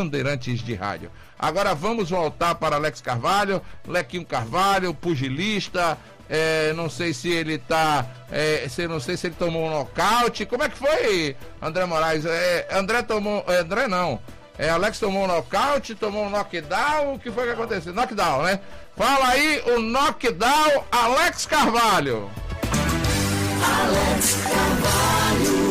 Bandeirantes de Rádio. Agora vamos voltar para Alex Carvalho, Lequinho Carvalho, pugilista. É, não sei se ele tá. É, se, não sei se ele tomou um nocaute. Como é que foi, André Moraes? É, André tomou. É, André não. É, Alex tomou um nocaute, tomou um knockdown. O que foi que aconteceu? Knockdown, né? Fala aí o knockdown, Alex Carvalho. Alex Carvalho.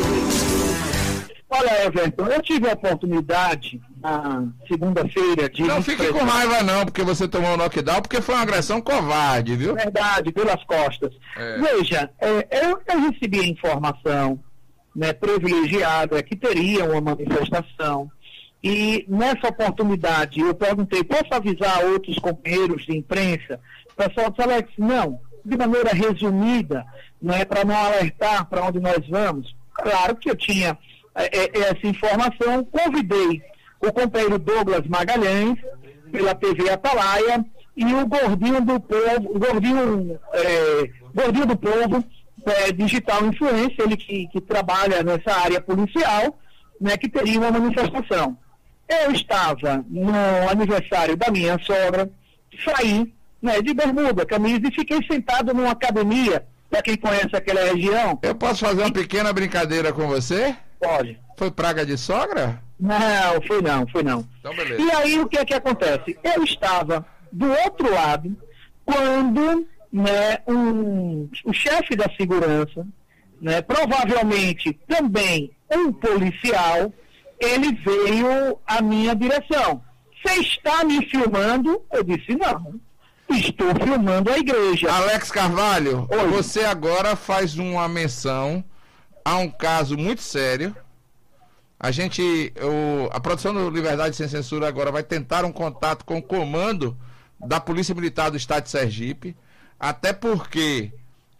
Olha, Everton, eu tive a oportunidade na segunda-feira de. Não fique com raiva, não, porque você tomou um knockdown, porque foi uma agressão covarde, viu? Verdade, pelas costas. É. Veja, é, eu, eu recebi a informação né, privilegiada que teria uma manifestação. E nessa oportunidade eu perguntei, posso avisar outros companheiros de imprensa? O pessoal disse, Alex, não, de maneira resumida, não é para não alertar para onde nós vamos. Claro que eu tinha é, é, essa informação, convidei o companheiro Douglas Magalhães, pela TV Atalaia, e o Gordinho do Povo, o Gordinho, é, Gordinho do Povo, é, Digital Influência, ele que, que trabalha nessa área policial, né, que teria uma manifestação. Eu estava no aniversário da minha sogra, saí né, de bermuda, camisa e fiquei sentado numa academia, para quem conhece aquela região. Eu posso fazer uma pequena brincadeira com você? Pode. Foi praga de sogra? Não, foi não, foi não. Então, beleza. E aí o que é que acontece? Eu estava do outro lado quando né, um, o chefe da segurança, né, provavelmente também um policial, ele veio à minha direção. Você está me filmando? Eu disse, não. Estou filmando a igreja. Alex Carvalho, Oi. você agora faz uma menção há um caso muito sério. A gente, o, a produção do Liberdade Sem Censura agora vai tentar um contato com o comando da Polícia Militar do Estado de Sergipe, até porque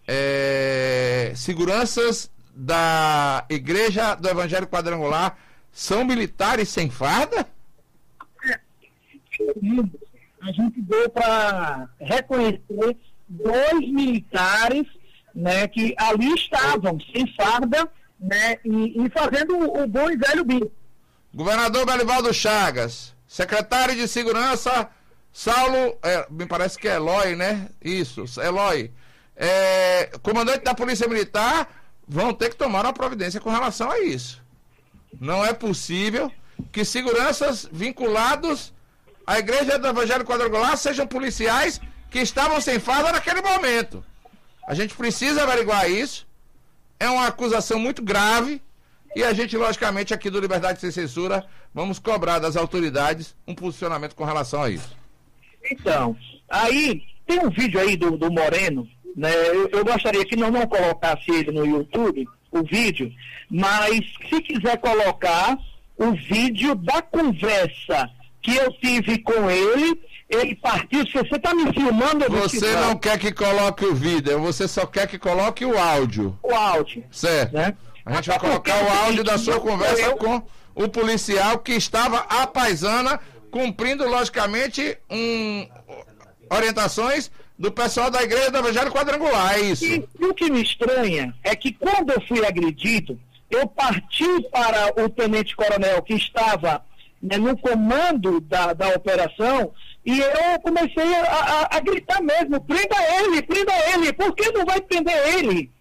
é, seguranças da Igreja do Evangelho Quadrangular são militares sem farda? A gente deu para reconhecer dois militares né, que ali estavam sem farda né, e, e fazendo o, o, bom e velho bico. Governador Belivaldo Chagas, secretário de Segurança Saulo, é, me parece que é Eloy, né? Isso, Eloy. É, comandante da Polícia Militar vão ter que tomar uma providência com relação a isso. Não é possível que seguranças vinculados à Igreja do Evangelho Quadrangular sejam policiais que estavam sem farda naquele momento. A gente precisa averiguar isso. É uma acusação muito grave. E a gente, logicamente, aqui do Liberdade Sem Censura, vamos cobrar das autoridades um posicionamento com relação a isso. Então, aí tem um vídeo aí do, do Moreno, né? Eu, eu, gostaria que não, não colocasse ele no YouTube, o vídeo, mas se quiser colocar o vídeo da conversa que eu tive com ele ele partiu. Se você está me filmando, eu Você não quer que coloque o vídeo, você só quer que coloque o áudio. O áudio. Certo. Né? A gente vai colocar o áudio da sua conversa eu... com o policial que estava a paisana, cumprindo, logicamente, um, orientações do pessoal da igreja do Evangelho Quadrangular, é isso. E, e o que me estranha é que quando eu fui agredido, eu parti para o tenente-coronel que estava né, no comando da, da operação e eu comecei a, a, a, gritar mesmo, prenda ele, prenda ele, por que não vai prender ele?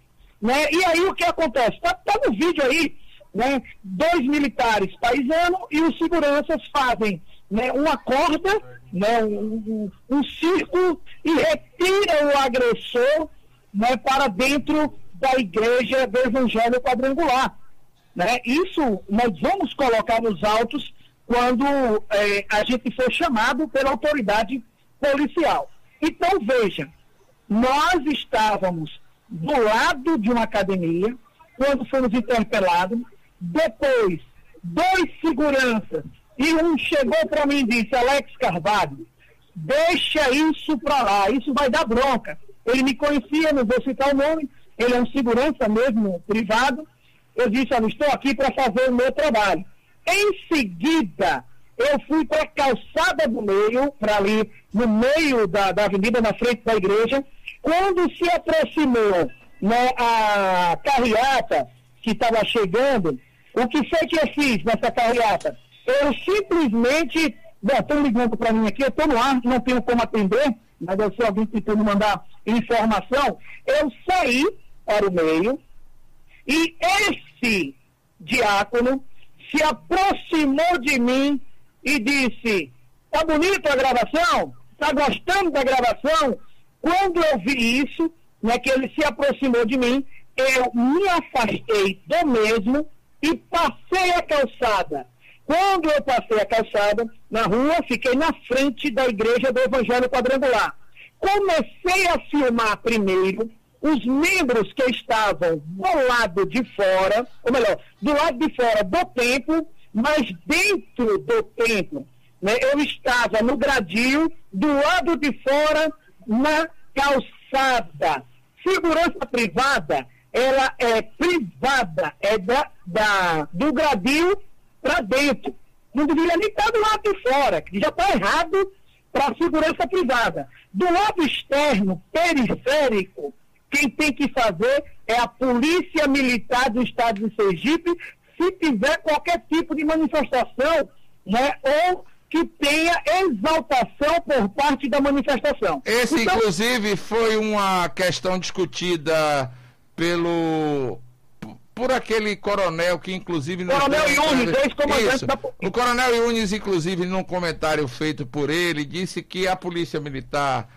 Né? E aí o que acontece? Está tá no vídeo aí, né? dois militares paisanos e os seguranças fazem né, uma corda, né, um, um, um círculo e retiram o agressor né, para dentro da igreja do Evangelho Quadrangular. Né? Isso nós vamos colocar nos autos quando é, a gente foi chamado pela autoridade policial. Então, veja, nós estávamos do lado de uma academia, quando fomos interpelados, depois, dois seguranças, e um chegou para mim e disse, Alex Carvalho, deixa isso para lá, isso vai dar bronca. Ele me conhecia, não vou citar o nome, ele é um segurança mesmo, privado. Eu disse, estou aqui para fazer o meu trabalho. Em seguida, eu fui para a calçada do meio, para ali no meio da, da avenida, na frente da igreja. Quando se aproximou né, a carreata que estava chegando, o que foi que eu fiz nessa carreata? eu simplesmente. Bom, estão ligando para mim aqui, eu estou no ar, não tenho como atender, mas eu sei alguém tentando mandar informação. Eu saí para o meio e esse diácono se aproximou de mim e disse: Tá bonita a gravação? Tá gostando da gravação? Quando eu vi isso, né, que ele se aproximou de mim, eu me afastei do mesmo e passei a calçada. Quando eu passei a calçada, na rua, fiquei na frente da igreja do Evangelho Quadrangular. Comecei a filmar primeiro os membros que estavam do lado de fora, ou melhor, do lado de fora do templo, mas dentro do templo. Né, eu estava no gradil, do lado de fora, na calçada. Segurança privada, ela é privada, é da, da do gradil para dentro. Não deveria nem estar do lado de fora, que já está errado para a segurança privada. Do lado externo, periférico, quem tem que fazer é a Polícia Militar do Estado de Sergipe, se tiver qualquer tipo de manifestação, né, ou que tenha exaltação por parte da manifestação. Esse, então, inclusive, foi uma questão discutida pelo por aquele coronel que inclusive coronel Yunes, ex-comandante da o coronel Yunes inclusive num comentário feito por ele disse que a polícia militar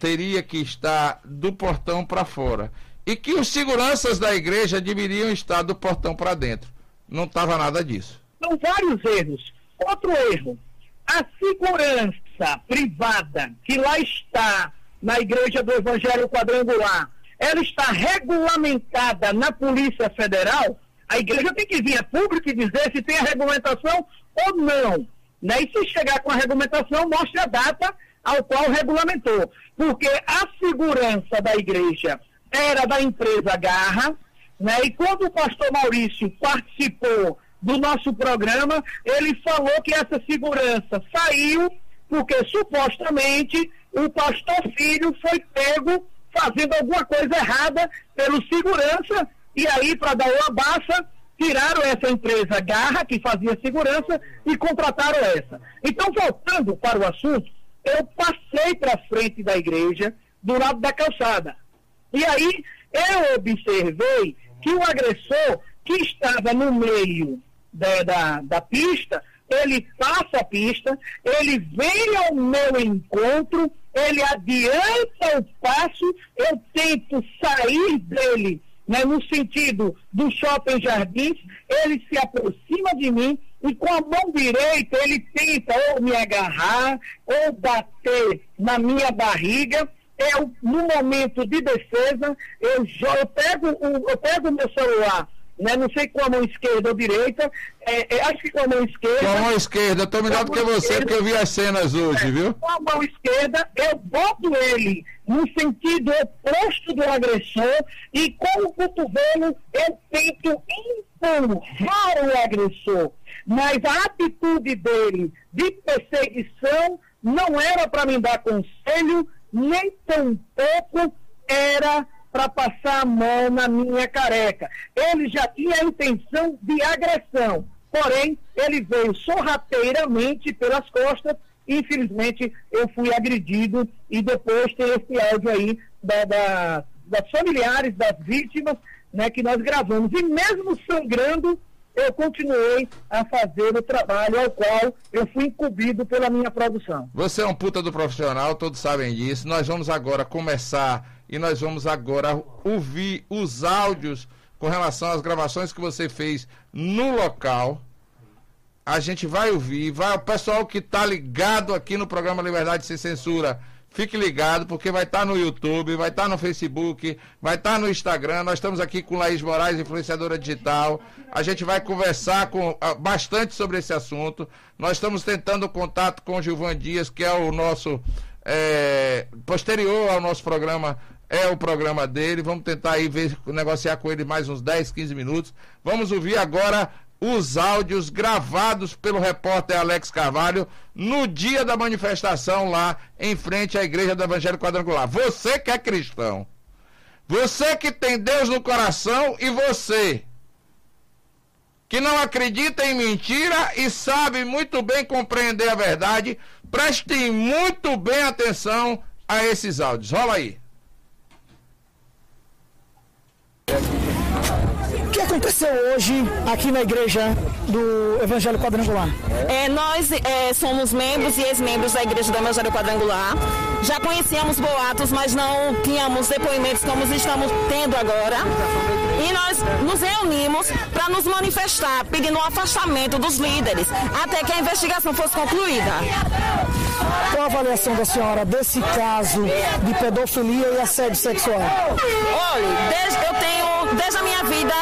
teria que estar do portão para fora e que os seguranças da igreja deveriam estar do portão para dentro não estava nada disso são vários erros outro erro a segurança privada que lá está na igreja do Evangelho Quadrangular, ela está regulamentada na Polícia Federal, a igreja tem que vir a público e dizer se tem a regulamentação ou não. Né? E se chegar com a regulamentação, mostre a data ao qual regulamentou. Porque a segurança da igreja era da empresa Garra, né? e quando o pastor Maurício participou do nosso programa, ele falou que essa segurança saiu porque supostamente o pastor filho foi pego fazendo alguma coisa errada pelo segurança e aí para dar uma baixa tiraram essa empresa Garra que fazia segurança e contrataram essa. Então voltando para o assunto, eu passei para frente da igreja do lado da calçada. E aí eu observei que o agressor que estava no meio da, da, da pista, ele passa a pista, ele vem ao meu encontro, ele adianta o passo, eu tento sair dele, né, no sentido do shopping jardins, ele se aproxima de mim e com a mão direita ele tenta ou me agarrar ou bater na minha barriga. Eu, no momento de defesa, eu, eu, pego, o, eu pego meu celular né? Não sei com a mão esquerda ou direita, é, é, acho que com a mão esquerda. Com a mão esquerda, eu tô melhor do que você, esquerda, porque eu vi as cenas hoje, é, viu? Com a mão esquerda, eu boto ele no sentido oposto do agressor e com o cotovelo eu tento empurrar o agressor. Mas a atitude dele de perseguição não era para me dar conselho, nem tampouco era para passar a mão na minha careca. Ele já tinha a intenção de agressão, porém, ele veio sorrateiramente pelas costas. Infelizmente, eu fui agredido e depois tem esse áudio aí da, da, das familiares das vítimas né, que nós gravamos. E mesmo sangrando, eu continuei a fazer o trabalho ao qual eu fui incumbido pela minha produção. Você é um puta do profissional, todos sabem disso. Nós vamos agora começar e nós vamos agora ouvir os áudios com relação às gravações que você fez no local. A gente vai ouvir, vai o pessoal que está ligado aqui no programa Liberdade Sem Censura, fique ligado porque vai estar tá no YouTube, vai estar tá no Facebook, vai estar tá no Instagram. Nós estamos aqui com Laís Moraes, influenciadora digital. A gente vai conversar com ah, bastante sobre esse assunto. Nós estamos tentando contato com o Gilvan Dias, que é o nosso é, posterior ao nosso programa é o programa dele. Vamos tentar aí ver, negociar com ele mais uns 10, 15 minutos. Vamos ouvir agora os áudios gravados pelo repórter Alex Carvalho no dia da manifestação lá em frente à Igreja do Evangelho Quadrangular. Você que é cristão, você que tem Deus no coração e você que não acredita em mentira e sabe muito bem compreender a verdade. Prestem muito bem atenção a esses áudios. Rola aí. Que aconteceu hoje aqui na igreja do Evangelho Quadrangular? É, nós é, somos membros e ex-membros da igreja do Evangelho Quadrangular. Já conhecíamos boatos, mas não tínhamos depoimentos como estamos tendo agora. E nós nos reunimos para nos manifestar, pedindo o afastamento dos líderes, até que a investigação fosse concluída. Qual a avaliação da senhora desse caso de pedofilia e assédio sexual? Olha, desde, eu tenho, desde a minha vida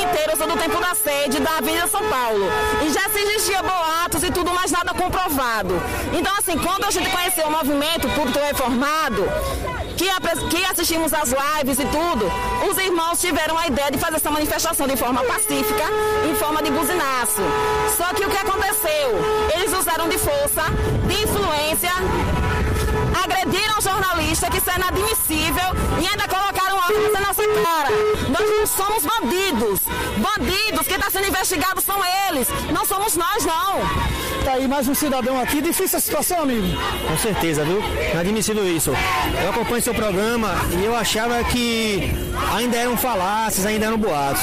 inteira, eu sou do tempo da sede da Avenida São Paulo. E já se existia boatos e tudo, mas nada comprovado. Então, assim, quando a gente conheceu o movimento Público Reformado, que, que assistimos às lives e tudo, os irmãos tiveram a ideia de fazer essa manifestação de forma pacífica, em forma de buzinaço. Só que o que aconteceu? Eles usaram de força, de influência, agrediram o jornalista, que isso é inadmissível, e ainda colocaram armas na nossa cara. Nós não somos bandidos. Bandidos, quem está sendo investigado são eles, não somos nós, não. Tá aí mais um cidadão aqui. Difícil a situação, amigo? Com certeza, viu? Inadmissível isso. Eu acompanho seu programa e eu achava que ainda eram falácias, ainda eram boatos.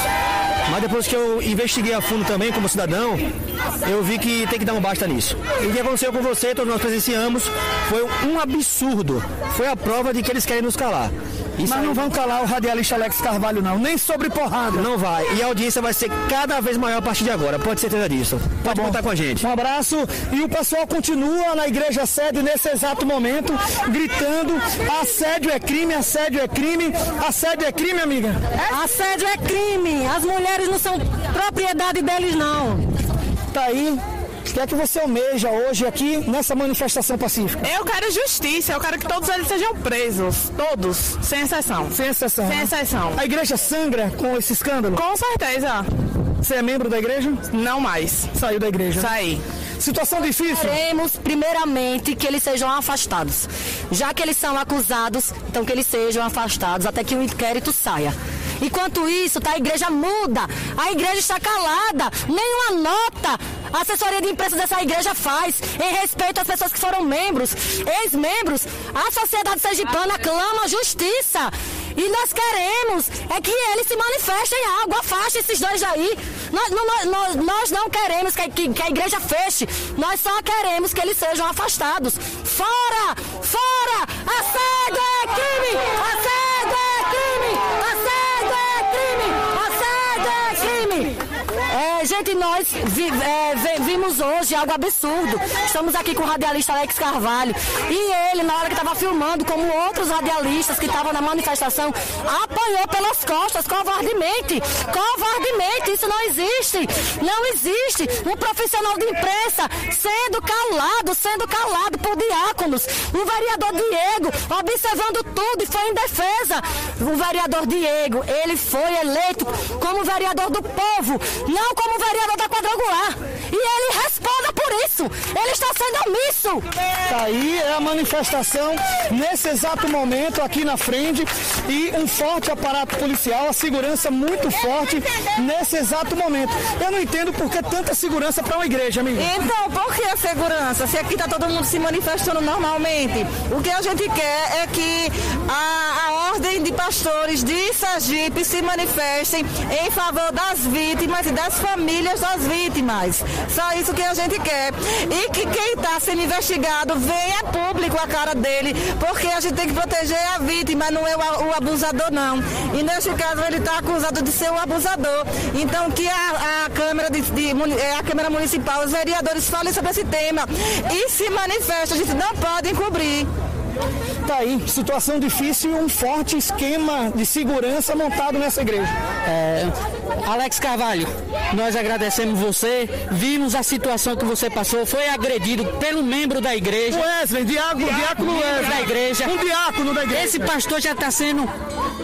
Mas depois que eu investiguei a fundo também como cidadão, eu vi que tem que dar um basta nisso. E o que aconteceu com você, todos nós presenciamos, foi um absurdo. Foi a prova de que eles querem nos calar. Isso Mas não vão calar o radialista Alex Carvalho, não, nem sobre porrada. Não vai. E a audiência vai ser cada vez maior a partir de agora, pode ter certeza disso. Pode tá contar com a gente. Um abraço. E o pessoal continua na igreja sede nesse exato momento, gritando: assédio é crime, assédio é crime, assédio é crime, amiga. Assédio é crime. As mulheres não são propriedade deles, não. Tá aí o que é que você almeja hoje aqui nessa manifestação pacífica? Eu quero justiça, eu quero que todos eles sejam presos. Todos, sem exceção. Sem exceção. Sem exceção. A igreja sangra com esse escândalo? Com certeza. Você é membro da igreja? Não mais. Saiu da igreja? Saí. Situação difícil? Queremos, primeiramente, que eles sejam afastados. Já que eles são acusados, então que eles sejam afastados até que o inquérito saia. Enquanto isso, tá, a igreja muda, a igreja está calada, nenhuma nota a assessoria de imprensa dessa igreja faz em respeito às pessoas que foram membros, ex-membros. A sociedade sergipana clama justiça. E nós queremos é que eles se manifestem algo, afaste esses dois aí. Nós, nós, nós, nós não queremos que, que, que, a igreja feche, nós só queremos que eles sejam afastados. Fora! Fora! Assédio é crime! Assédio gente, nós vi, é, vimos hoje algo absurdo. Estamos aqui com o radialista Alex Carvalho. E ele, na hora que estava filmando, como outros radialistas que estavam na manifestação, apanhou pelas costas, covardemente. Covardemente, isso não existe. Não existe um profissional de imprensa sendo calado, sendo calado por diáconos. O vereador Diego observando tudo e foi em defesa. O vereador Diego, ele foi eleito como vereador do povo, não como vereador da quadrangular. E ele responda por isso. Ele está sendo omisso. Tá aí é a manifestação nesse exato momento aqui na frente e um forte aparato policial, a segurança muito forte nesse exato momento. Eu não entendo por que tanta segurança para uma igreja, amigo. Então, por que a segurança? Se aqui está todo mundo se manifestando normalmente, o que a gente quer é que a, a ordem de pastores de Sergipe se manifestem em favor das vítimas e das famílias das vítimas. Só isso que a gente quer. E que quem está sendo investigado venha público a cara dele, porque a gente tem que proteger a vítima, não é o, abusador, não. E neste caso ele está acusado de ser o abusador. Então que a, a Câmara de, de, é, a Câmara Municipal, os vereadores falem sobre esse tema e se manifestem, a gente não pode encobrir. Tá aí, situação difícil e um forte esquema de segurança montado nessa igreja. É, Alex Carvalho, nós agradecemos você, vimos a situação que você passou, foi agredido pelo membro da igreja. Wesley, diácono, diácono Wesley. Da igreja. Um diácono da igreja. Esse pastor já está sendo,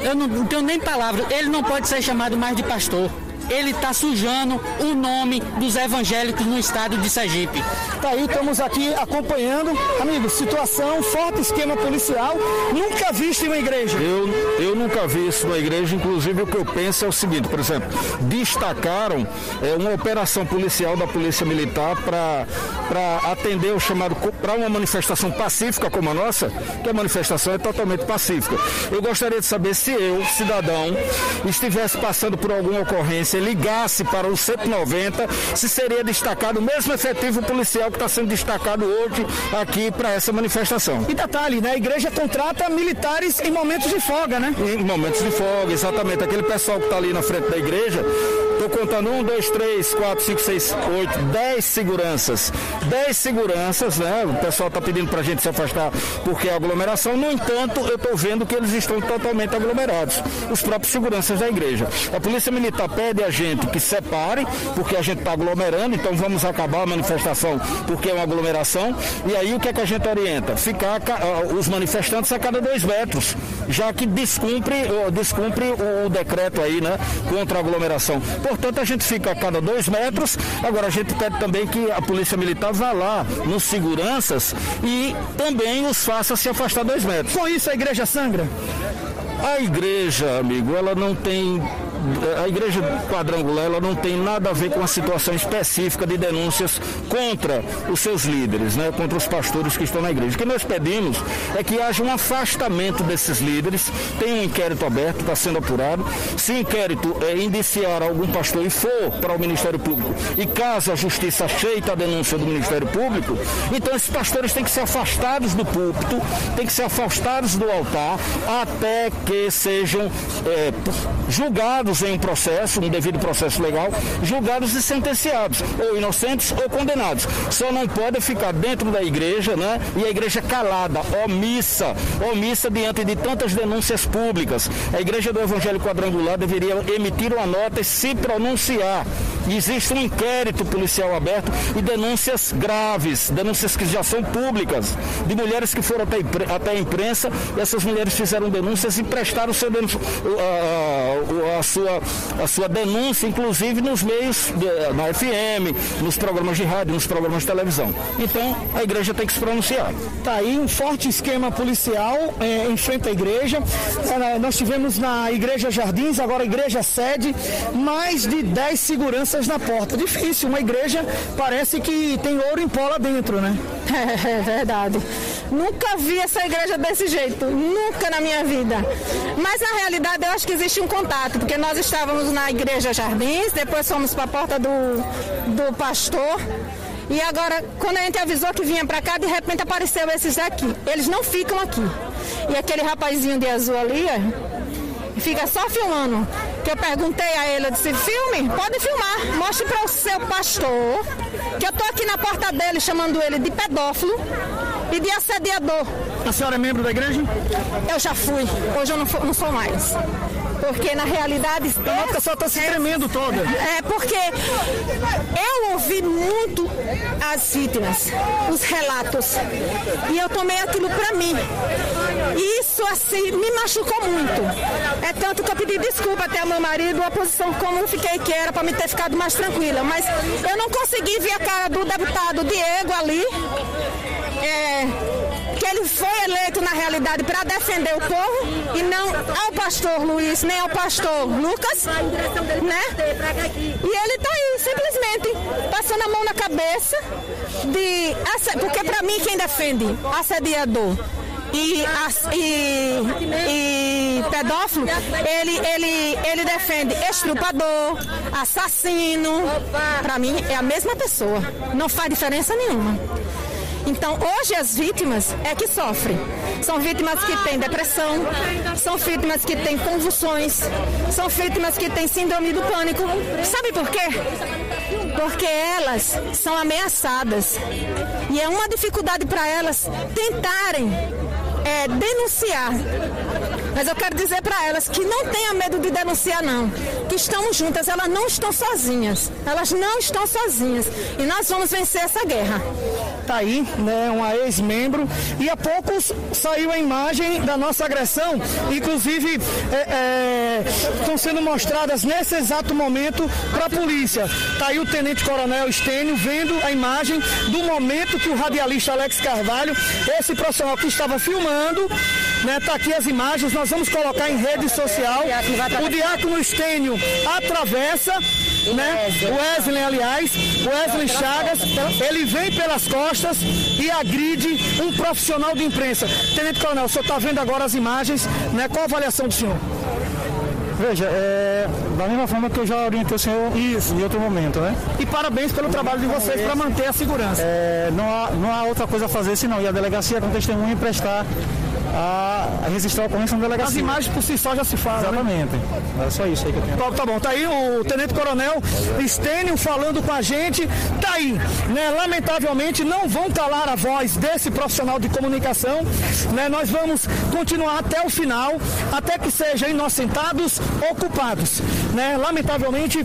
eu não, não tenho nem palavra, ele não pode ser chamado mais de pastor. Ele está sujando o nome dos evangélicos no estado de Sergipe. Tá aí, estamos aqui acompanhando. Amigos, situação, forte esquema policial, nunca visto em uma igreja. Eu, eu nunca vi isso na igreja, inclusive o que eu penso é o seguinte, por exemplo, destacaram é, uma operação policial da Polícia Militar para atender o chamado para uma manifestação pacífica como a nossa, que a manifestação é totalmente pacífica. Eu gostaria de saber se eu, cidadão, estivesse passando por alguma ocorrência, ligasse para o 190, se seria destacado o mesmo efetivo policial que está sendo destacado hoje aqui para essa manifestação. E detalhe, né? A igreja contrata militares em momentos de folga, né? Em momentos de folga, exatamente. Aquele pessoal que está ali na frente da igreja, estou contando um, dois, três, quatro, cinco, seis, oito, dez seguranças. Dez seguranças, né? O pessoal está pedindo para a gente se afastar porque é aglomeração. No entanto, eu estou vendo que eles estão totalmente aglomerados. Os próprios seguranças da igreja. A polícia militar pede a gente que separe, porque a gente está aglomerando, então vamos acabar a manifestação porque é uma aglomeração. E aí o que é que a gente orienta? Ficar os manifestantes a cada dois metros, já que descumpre, descumpre o decreto aí, né? Contra a aglomeração. Portanto, a gente fica a cada dois metros. Agora a gente pede também que a polícia militar vá lá nos seguranças e também os faça se afastar dois metros. Com isso a igreja sangra? A igreja, amigo, ela não tem a igreja quadrangular ela não tem nada a ver com a situação específica de denúncias contra os seus líderes, né, contra os pastores que estão na igreja. O que nós pedimos é que haja um afastamento desses líderes, tem um inquérito aberto, está sendo apurado. Se o inquérito é, indiciar algum pastor e for para o Ministério Público, e caso a justiça aceite a denúncia do Ministério Público, então esses pastores têm que ser afastados do púlpito, têm que ser afastados do altar, até que sejam é, julgados julgados em um processo, um devido processo legal, julgados e sentenciados, ou inocentes ou condenados. Só não pode ficar dentro da igreja, né? E a igreja calada, omissa, omissa diante de tantas denúncias públicas. A igreja do Evangelho Quadrangular deveria emitir uma nota e se pronunciar. Existe um inquérito policial aberto e denúncias graves, denúncias que já são públicas, de mulheres que foram até, a imprensa, essas mulheres fizeram denúncias e prestaram seu a, a, a sua, a sua denúncia, inclusive nos meios, de, na FM, nos programas de rádio, nos programas de televisão. Então, a igreja tem que se pronunciar. Tá aí um forte esquema policial é, em frente à igreja. É, nós tivemos na Igreja Jardins, agora a Igreja Sede, mais de 10 seguranças na porta. Difícil, uma igreja parece que tem ouro em pó lá dentro, né? É verdade. Nunca vi essa igreja desse jeito, nunca na minha vida. Mas na realidade eu acho que existe um contato, porque nós estávamos na igreja Jardins, depois fomos para a porta do, do pastor. E agora, quando a gente avisou que vinha para cá, de repente apareceu esses aqui. Eles não ficam aqui. E aquele rapazinho de azul ali, fica só filmando. Que eu perguntei a ele, eu disse, filme, pode filmar, mostre para o seu pastor, que eu tô aqui na porta dele chamando ele de pedófilo e de assediador. A senhora é membro da igreja? Eu já fui, hoje eu não, não sou mais. Porque na realidade. A pessoa está se tremendo toda. É porque eu ouvi muito as vítimas, os relatos. E eu tomei aquilo para mim. E isso assim me machucou muito. É tanto que eu pedi desculpa até ao meu marido, a posição como eu fiquei que era para me ter ficado mais tranquila. Mas eu não consegui ver a cara do deputado Diego ali. É, que ele foi eleito na realidade para defender o povo e não ao pastor Luiz, nem ao pastor Lucas, né? E ele está aí, simplesmente, passando a mão na cabeça de. Porque para mim quem defende assediador e, e, e, pedófilo, ele, ele, ele defende estrupador, assassino. Para mim é a mesma pessoa. Não faz diferença nenhuma. Então, hoje as vítimas é que sofrem. São vítimas que têm depressão, são vítimas que têm convulsões, são vítimas que têm síndrome do pânico. Sabe por quê? Porque elas são ameaçadas. E é uma dificuldade para elas tentarem é, denunciar. Mas eu quero dizer para elas que não tenha medo de denunciar, não. Que estamos juntas, elas não estão sozinhas. Elas não estão sozinhas. E nós vamos vencer essa guerra. tá aí, né, uma ex-membro, e há poucos saiu a imagem da nossa agressão, inclusive é, é, estão sendo mostradas nesse exato momento para a polícia. Tá aí o Tenente Coronel Estênio vendo a imagem do momento que o radialista Alex Carvalho, esse profissional que estava filmando, né, tá aqui as imagens, nós vamos colocar em rede social. O diácono Estênio atravessa né? O Wesley, aliás, o Wesley Chagas, ele vem pelas costas e agride um profissional de imprensa. Tenente Coronel, o senhor está vendo agora as imagens, né? Qual a avaliação do senhor? Veja, é, da mesma forma que eu já orientei o senhor Isso. em outro momento, né? E parabéns pelo trabalho de vocês para manter a segurança. É, não, há, não há outra coisa a fazer senão ir à delegacia com testemunha e prestar a, registrar a ocorrência na delegacia. As imagens por si só já se falam. Né? Exatamente. Né? É só isso aí que eu tenho. Tá, tá bom, tá aí o Tenente Coronel Estênio falando com a gente. Tá aí, né? Lamentavelmente não vão calar a voz desse profissional de comunicação. Né? Nós vamos continuar até o final, até que sejam inocentados ocupados. Né? Lamentavelmente,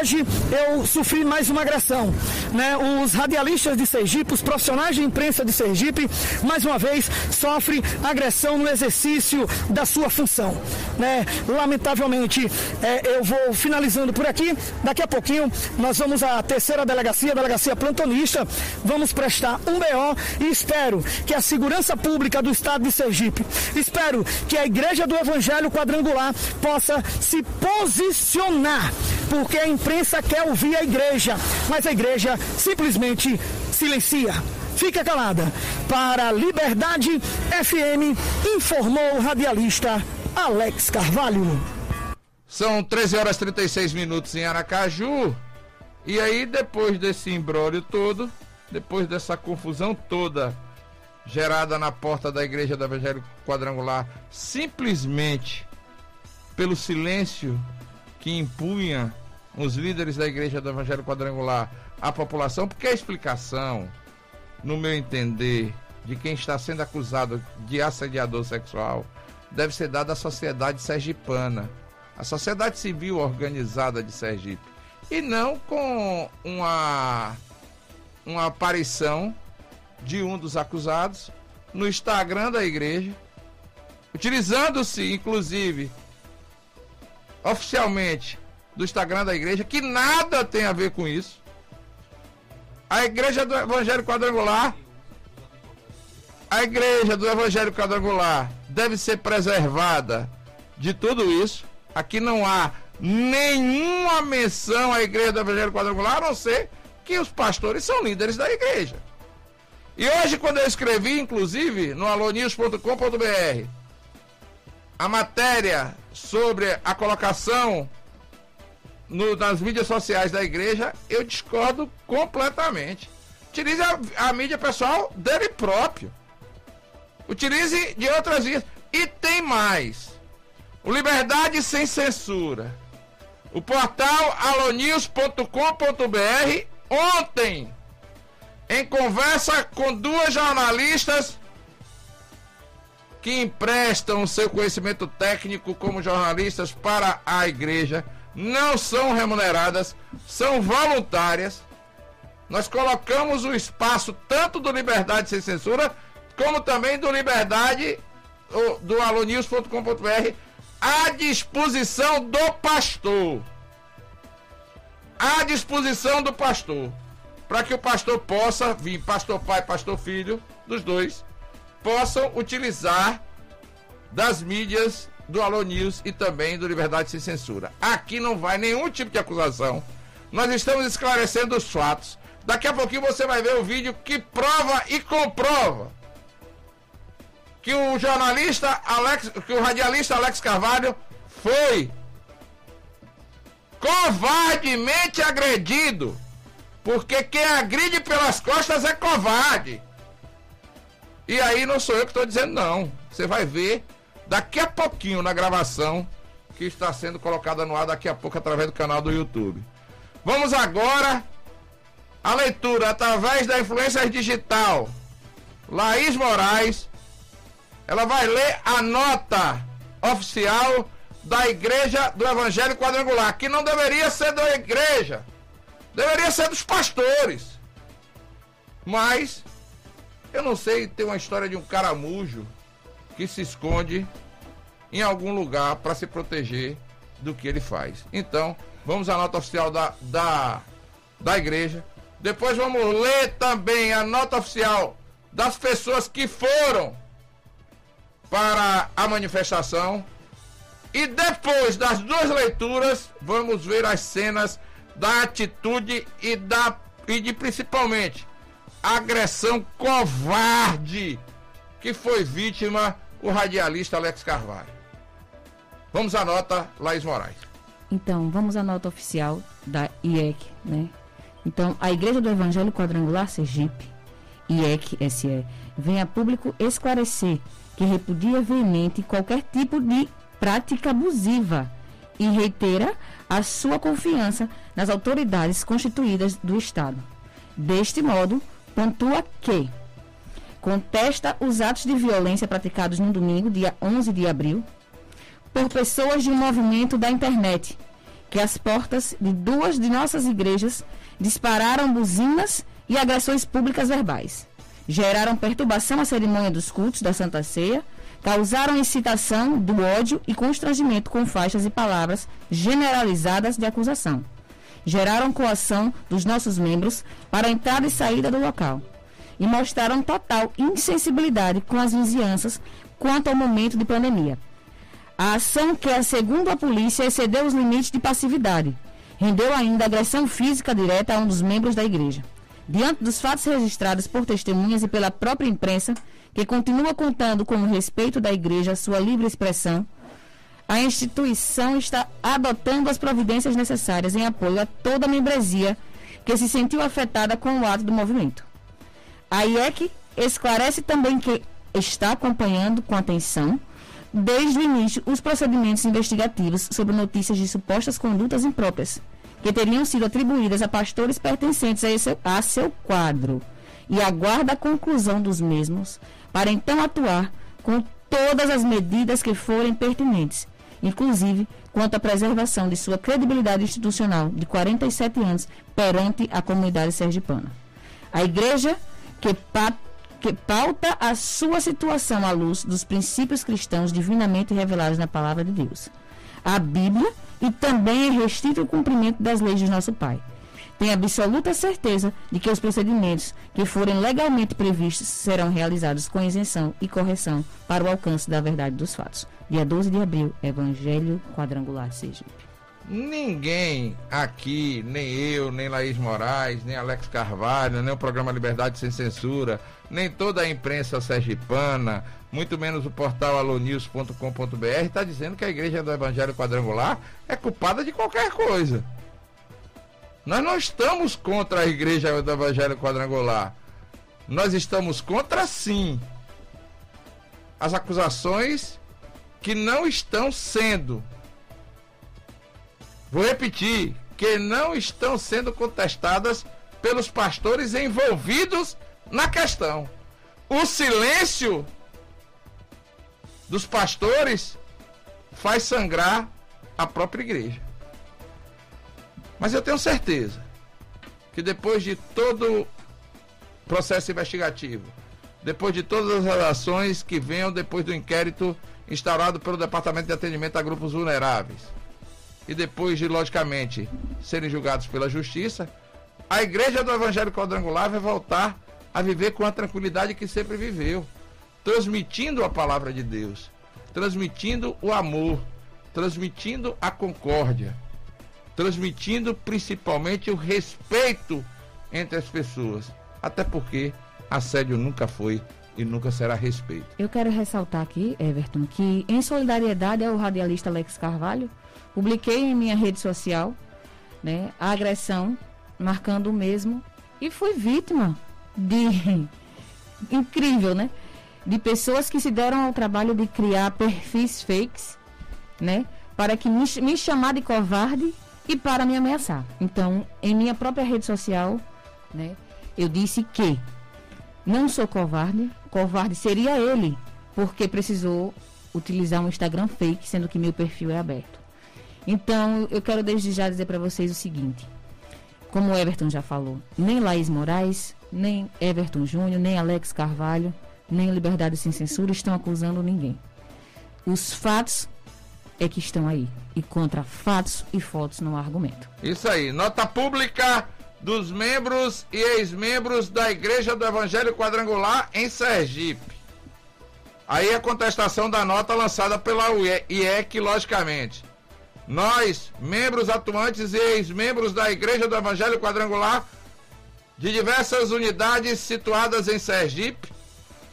hoje eu sofri mais uma agressão. Né? Os radialistas de Sergipe, os profissionais de imprensa de Sergipe, mais uma vez, sofrem agressão no exercício da sua função. Né? Lamentavelmente, é, eu vou finalizando por aqui. Daqui a pouquinho nós vamos à terceira delegacia, delegacia plantonista. Vamos prestar um BO e espero que a segurança pública do estado de Sergipe, espero que a Igreja do Evangelho Quadrangular possa se posicionar, porque a imprensa quer ouvir a igreja, mas a igreja simplesmente silencia fica calada. Para Liberdade FM, informou o radialista Alex Carvalho. São 13 horas e 36 minutos em Aracaju. E aí, depois desse imbróglio todo, depois dessa confusão toda gerada na porta da igreja do Evangelho Quadrangular, simplesmente pelo silêncio que impunha os líderes da igreja do Evangelho Quadrangular à população, porque a explicação no meu entender, de quem está sendo acusado de assediador sexual deve ser dada à sociedade sergipana, a sociedade civil organizada de Sergipe, e não com uma, uma aparição de um dos acusados no Instagram da igreja, utilizando-se, inclusive, oficialmente do Instagram da igreja, que nada tem a ver com isso, a igreja do Evangelho Quadrangular, a igreja do Evangelho Quadrangular deve ser preservada de tudo isso. Aqui não há nenhuma menção à igreja do Evangelho Quadrangular, a não ser que os pastores são líderes da igreja. E hoje, quando eu escrevi, inclusive, no alonius.com.br, a matéria sobre a colocação no, nas mídias sociais da igreja, eu discordo completamente. Utilize a, a mídia pessoal dele próprio. Utilize de outras vias. E tem mais. O Liberdade Sem Censura. O portal alonews.com.br ontem, em conversa com duas jornalistas que emprestam o seu conhecimento técnico como jornalistas para a igreja, não são remuneradas, são voluntárias. Nós colocamos o espaço tanto do Liberdade Sem Censura, como também do Liberdade, do alonius.com.br, à disposição do pastor. À disposição do pastor. Para que o pastor possa vir, pastor pai, pastor filho, dos dois, possam utilizar das mídias do Alô News e também do Liberdade Sem Censura. Aqui não vai nenhum tipo de acusação. Nós estamos esclarecendo os fatos. Daqui a pouquinho você vai ver o vídeo que prova e comprova que o jornalista Alex, que o radialista Alex Carvalho foi covardemente agredido. Porque quem agride pelas costas é covarde. E aí não sou eu que estou dizendo não. Você vai ver daqui a pouquinho na gravação que está sendo colocada no ar daqui a pouco através do canal do YouTube. Vamos agora à leitura através da influência digital. Laís Moraes, ela vai ler a nota oficial da Igreja do Evangelho Quadrangular, que não deveria ser da igreja, deveria ser dos pastores. Mas Eu não sei, tem uma história de um caramujo que se esconde em algum lugar para se proteger do que ele faz. Então, vamos à nota oficial da, da, da igreja. Depois vamos ler também a nota oficial das pessoas que foram para a manifestação. E depois das duas leituras, vamos ver as cenas da atitude e da e de principalmente agressão covarde que foi vítima o radialista Alex Carvalho. Vamos à nota, Laís Moraes. Então, vamos à nota oficial da IEC, né? Então, a Igreja do Evangelho Quadrangular Sergipe, IEC SE, vem a público esclarecer que repudia veemente qualquer tipo de prática abusiva e reitera a sua confiança nas autoridades constituídas do Estado. Deste modo, pontua que contesta os atos de violência praticados no domingo, dia 11 de abril, por pessoas de um movimento da internet, que as portas de duas de nossas igrejas dispararam buzinas e agressões públicas verbais. Geraram perturbação à cerimônia dos cultos da Santa Ceia, causaram incitação do ódio e constrangimento com faixas e palavras generalizadas de acusação. Geraram coação dos nossos membros para a entrada e saída do local. E mostraram total insensibilidade com as vizinhanças quanto ao momento de pandemia. A ação que, segundo a polícia, excedeu os limites de passividade. Rendeu ainda agressão física direta a um dos membros da igreja. Diante dos fatos registrados por testemunhas e pela própria imprensa, que continua contando com o respeito da igreja à sua livre expressão, a instituição está adotando as providências necessárias em apoio a toda a membresia que se sentiu afetada com o ato do movimento. A IEC esclarece também que está acompanhando com atenção, desde o início, os procedimentos investigativos sobre notícias de supostas condutas impróprias que teriam sido atribuídas a pastores pertencentes a, esse, a seu quadro e aguarda a conclusão dos mesmos para então atuar com todas as medidas que forem pertinentes, inclusive quanto à preservação de sua credibilidade institucional de 47 anos perante a comunidade sergipana. A igreja que, pa que pauta a sua situação à luz dos princípios cristãos divinamente revelados na palavra de Deus. A Bíblia e também é restrito o cumprimento das leis de nosso Pai. Tem absoluta certeza de que os procedimentos que forem legalmente previstos serão realizados com isenção e correção para o alcance da verdade dos fatos. Dia 12 de abril, Evangelho Quadrangular Sergipe. Ninguém aqui, nem eu, nem Laís Moraes, nem Alex Carvalho, nem o programa Liberdade Sem Censura, nem toda a imprensa sergipana, muito menos o portal alonews.com.br, está dizendo que a Igreja do Evangelho Quadrangular é culpada de qualquer coisa. Nós não estamos contra a igreja do Evangelho Quadrangular. Nós estamos contra, sim, as acusações que não estão sendo. Vou repetir, que não estão sendo contestadas pelos pastores envolvidos na questão. O silêncio dos pastores faz sangrar a própria igreja. Mas eu tenho certeza que depois de todo processo investigativo, depois de todas as ações que venham depois do inquérito instaurado pelo Departamento de Atendimento a Grupos Vulneráveis, e depois de, logicamente, serem julgados pela Justiça, a Igreja do Evangelho Quadrangular vai voltar a viver com a tranquilidade que sempre viveu, transmitindo a palavra de Deus, transmitindo o amor, transmitindo a concórdia transmitindo principalmente o respeito entre as pessoas. Até porque assédio nunca foi e nunca será respeito. Eu quero ressaltar aqui, Everton, que em solidariedade ao radialista Alex Carvalho, publiquei em minha rede social né, a agressão, marcando o mesmo, e fui vítima de. incrível, né? De pessoas que se deram ao trabalho de criar perfis fakes, né? Para que me, me chamar de covarde e para me ameaçar. Então, em minha própria rede social, né, eu disse que não sou covarde, covarde seria ele, porque precisou utilizar um Instagram fake, sendo que meu perfil é aberto. Então, eu quero desde já dizer para vocês o seguinte: como o Everton já falou, nem Laís Moraes, nem Everton Júnior, nem Alex Carvalho, nem Liberdade Sem Censura estão acusando ninguém. Os fatos é que estão aí. E contra fatos e fotos não há argumento. Isso aí. Nota pública dos membros e ex-membros da Igreja do Evangelho Quadrangular em Sergipe. Aí a contestação da nota lançada pela IEC, logicamente. Nós, membros atuantes e ex-membros da Igreja do Evangelho Quadrangular, de diversas unidades situadas em Sergipe,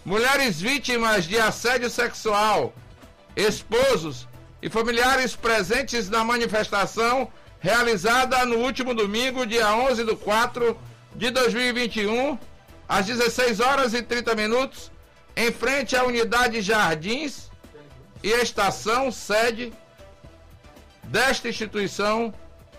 mulheres vítimas de assédio sexual, esposos e familiares presentes na manifestação realizada no último domingo, dia 11 de 4 de 2021, às 16 horas e 30 minutos, em frente à unidade Jardins e estação sede desta instituição,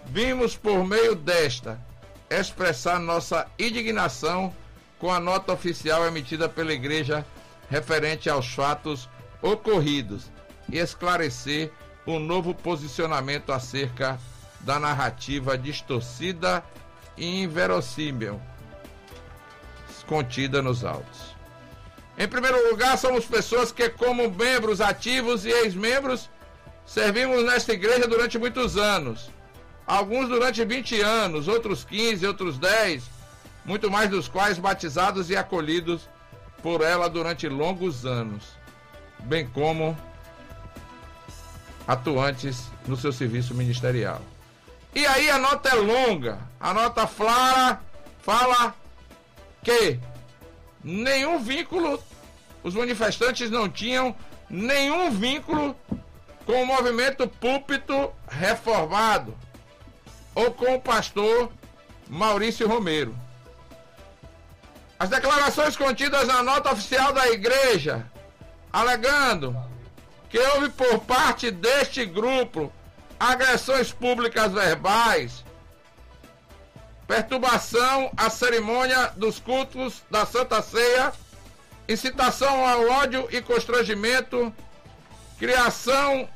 vimos por meio desta expressar nossa indignação com a nota oficial emitida pela igreja referente aos fatos ocorridos e esclarecer o novo posicionamento acerca da narrativa distorcida e inverossímil contida nos autos. Em primeiro lugar, somos pessoas que, como membros ativos e ex-membros, servimos nesta igreja durante muitos anos. Alguns durante 20 anos, outros 15, outros 10, muito mais dos quais batizados e acolhidos por ela durante longos anos, bem como atuantes no seu serviço ministerial. E aí a nota é longa, a nota fala, fala que nenhum vínculo, os manifestantes não tinham nenhum vínculo com o movimento púlpito reformado ou com o pastor Maurício Romero. As declarações contidas na nota oficial da igreja, alegando que houve por parte deste grupo agressões públicas verbais, perturbação à cerimônia dos cultos da Santa Ceia, incitação ao ódio e constrangimento, criação,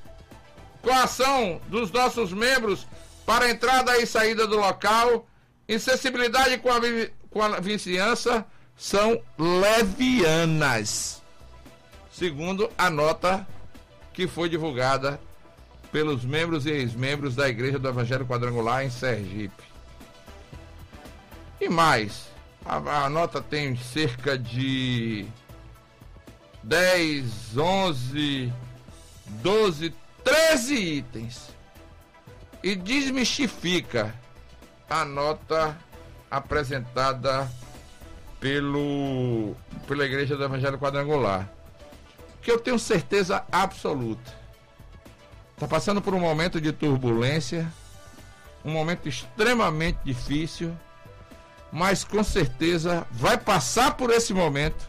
coação dos nossos membros para a entrada e saída do local, insensibilidade com a, com a vizinhança, são levianas, segundo a nota que foi divulgada pelos membros e ex-membros da Igreja do Evangelho Quadrangular em Sergipe. E mais, a, a, nota tem cerca de 10, 11, 12, 13 itens e desmistifica a nota apresentada pelo, pela Igreja do Evangelho Quadrangular que eu tenho certeza absoluta. Está passando por um momento de turbulência, um momento extremamente difícil, mas com certeza vai passar por esse momento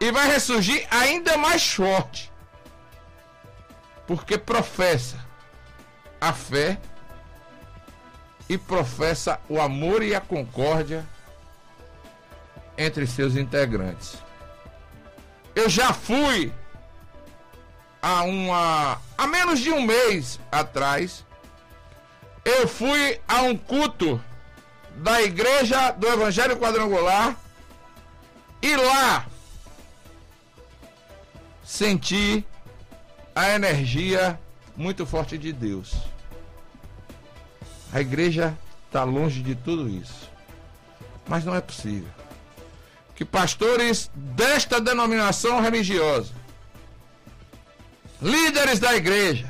e vai ressurgir ainda mais forte, porque professa a fé e professa o amor e a concórdia entre seus integrantes. Eu já fui há uma há menos de um mês atrás. Eu fui a um culto da igreja do Evangelho Quadrangular e lá senti a energia muito forte de Deus. A igreja está longe de tudo isso. Mas não é possível que pastores desta denominação religiosa, líderes da igreja,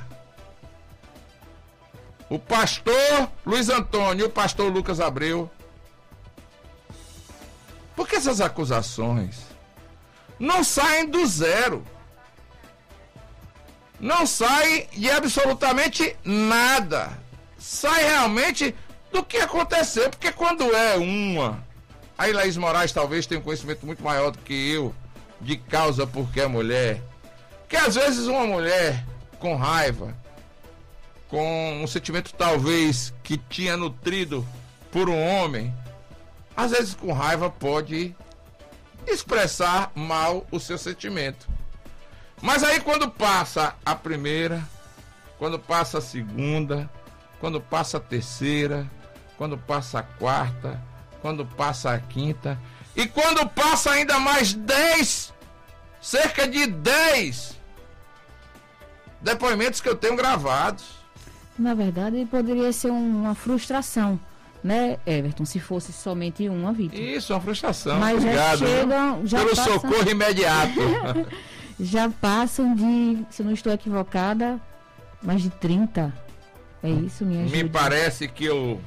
o pastor Luiz Antônio e o pastor Lucas Abreu, porque essas acusações não saem do zero. Não saem de absolutamente nada. Sai realmente do que aconteceu, porque quando é uma Aí Laís Moraes talvez tenha um conhecimento muito maior do que eu de causa porque é mulher. Que às vezes uma mulher com raiva, com um sentimento talvez que tinha nutrido por um homem, às vezes com raiva pode expressar mal o seu sentimento. Mas aí quando passa a primeira, quando passa a segunda, quando passa a terceira, quando passa a quarta, quando passa a quinta e quando passa ainda mais 10, cerca de 10 depoimentos que eu tenho gravados. Na verdade, poderia ser um- uma frustração, né, Everton, se fosse somente uma vítima. Isso, uma frustração. Mas já Obrigado viu? chegam- já pelo passam- socorro imediato. Já passam de, se não estou equivocada, mais de 30. É isso, minha Me parece que eu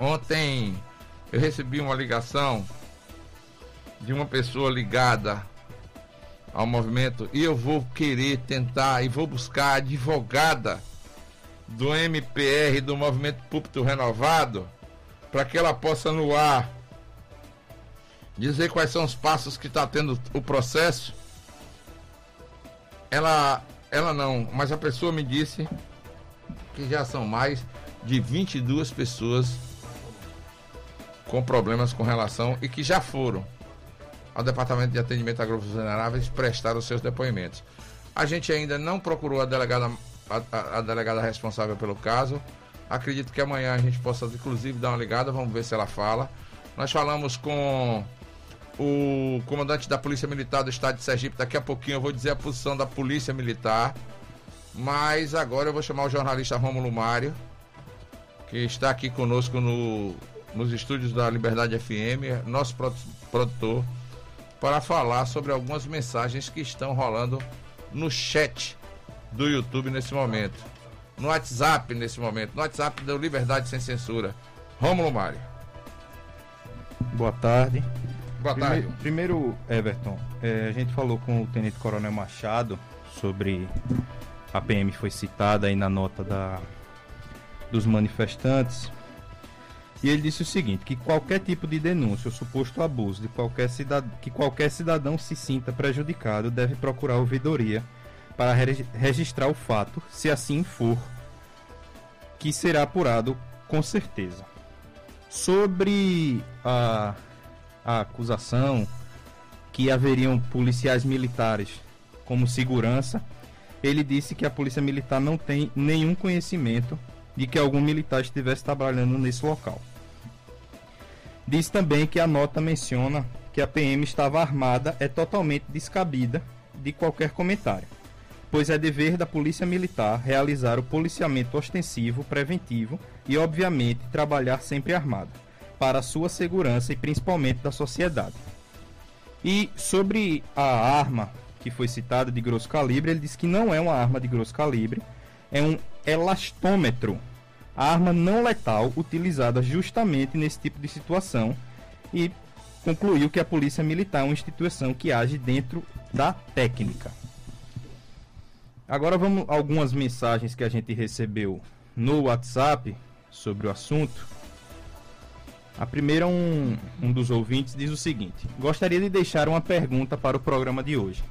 ontem eu recebi uma ligação de uma pessoa ligada ao movimento e eu vou querer tentar e vou buscar a advogada do MPR do Movimento Púlpito Renovado para que ela possa no ar dizer quais são os passos que está tendo o processo. Ela ela não, mas a pessoa me disse que já são mais de 22 pessoas com problemas com relação e que já foram ao Departamento de Atendimento a Grupos Vulneráveis prestar os seus depoimentos. A gente ainda não procurou a delegada, a, a- delegada responsável pelo caso. Acredito que amanhã a gente possa, inclusive, dar uma ligada, vamos ver se ela fala. Nós falamos com o comandante da Polícia Militar do Estado de Sergipe. Daqui a pouquinho eu vou dizer a posição da Polícia Militar. Mas agora eu vou chamar o jornalista Rômulo Mário, que está aqui conosco no, nos estúdios da Liberdade FM, nosso produ- produtor, para falar sobre algumas mensagens que estão rolando no chat do YouTube nesse momento. No WhatsApp nesse momento. No WhatsApp do Liberdade Sem Censura. Rômulo Mário. Boa tarde. Boa Primeiro- tarde. Primeiro, Everton, eh, a gente falou com o Tenente Coronel Machado sobre a PM foi citada aí na nota da, dos manifestantes. E ele disse o seguinte, que qualquer tipo de denúncia ou suposto abuso de qualquer cidadão, que qualquer cidadão se sinta prejudicado deve procurar ouvidoria para re- registrar o fato, se assim for, que será apurado com certeza. Sobre a, a acusação que haveriam policiais militares como segurança, ele disse que a polícia militar não tem nenhum conhecimento de que algum militar estivesse trabalhando nesse local. Diz também que a nota menciona que a PM estava armada é totalmente descabida de qualquer comentário, pois é dever da Polícia Militar realizar o policiamento ostensivo preventivo e, obviamente, trabalhar sempre armada, para a sua segurança e principalmente da sociedade. E sobre a arma que foi citada de grosso calibre, ele diz que não é uma arma de grosso calibre, é um elastômetro, arma não letal utilizada justamente nesse tipo de situação e concluiu que a Polícia Militar é uma instituição que age dentro da técnica. Agora vamos algumas mensagens que a gente recebeu no WhatsApp sobre o assunto. A primeira, um, um dos ouvintes diz o seguinte: Gostaria de deixar uma pergunta para o programa de hoje.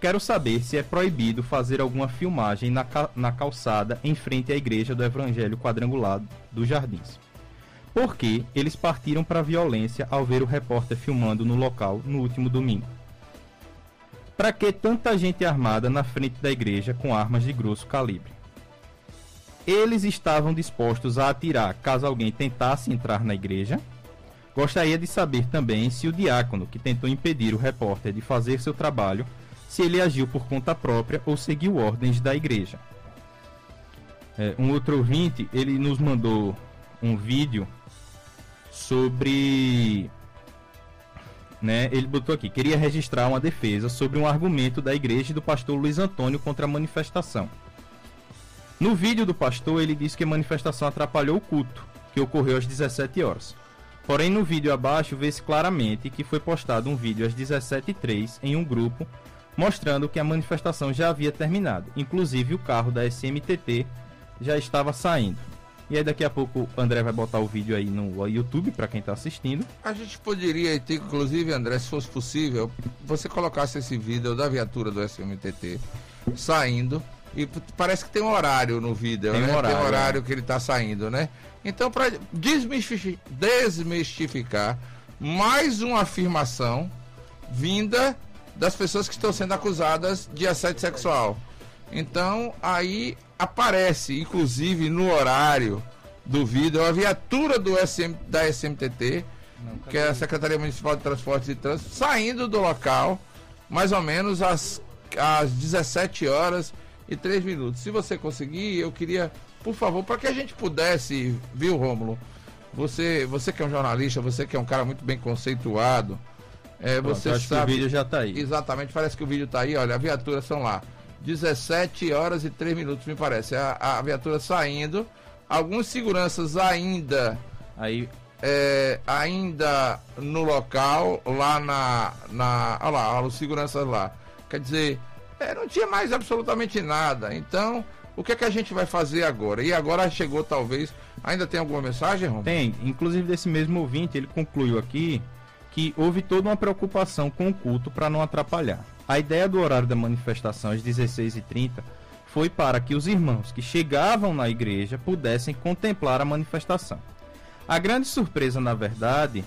Quero saber se é proibido fazer alguma filmagem na, ca- na calçada em frente à igreja do Evangelho Quadrangular dos Jardins. Porque eles partiram para a violência ao ver o repórter filmando no local no último domingo. Para que tanta gente armada na frente da igreja com armas de grosso calibre? Eles estavam dispostos a atirar caso alguém tentasse entrar na igreja? Gostaria de saber também se o diácono que tentou impedir o repórter de fazer seu trabalho, se ele agiu por conta própria ou seguiu ordens da igreja. É, um outro ouvinte, ele nos mandou um vídeo sobre né, ele botou aqui, queria registrar uma defesa sobre um argumento da igreja e do pastor Luiz Antônio contra a manifestação. No vídeo do pastor, ele disse que a manifestação atrapalhou o culto, que ocorreu às 17 horas. Porém, no vídeo abaixo vê-se claramente que foi postado um vídeo às 17h03 em um grupo mostrando que a manifestação já havia terminado. Inclusive, o carro da SMTT já estava saindo. E aí, daqui a pouco, o André vai botar o vídeo aí no YouTube para quem está assistindo. A gente poderia ter, inclusive, André, se fosse possível, você colocasse esse vídeo da viatura do SMTT saindo. E parece que tem um horário no vídeo, Tem um né? horário, tem um horário é. que ele está saindo, né? Então, para desmistifi- desmistificar mais uma afirmação vinda das pessoas que estão sendo acusadas de assédio sexual. Então, aí aparece, inclusive no horário do vídeo, a viatura do SM, da SMTT que é a Secretaria Municipal de Transportes e Trânsito, saindo do local mais ou menos às, às 17 horas e 3 minutos. Se você conseguir, eu queria, por favor, para que a gente pudesse, viu, Rômulo? Você, você que é um jornalista, você que é um cara muito bem conceituado, é, Pronto, você acho que sabe. o vídeo já tá aí. Exatamente, parece que o vídeo tá aí, olha, a viatura são lá. 17 horas e 3 minutos, me parece. A, a viatura saindo. Alguns seguranças ainda. Aí. É, ainda no local, lá na. na olha lá, olha os seguranças lá. Quer dizer, é, não tinha mais absolutamente nada. Então, o que é que a gente vai fazer agora? E agora chegou, talvez. Ainda tem alguma mensagem, Romulo? Tem, inclusive desse mesmo ouvinte, ele concluiu aqui que houve toda uma preocupação com o culto para não atrapalhar. A ideia do horário da manifestação às 16h30 foi para que os irmãos que chegavam na igreja pudessem contemplar a manifestação. A grande surpresa, na verdade,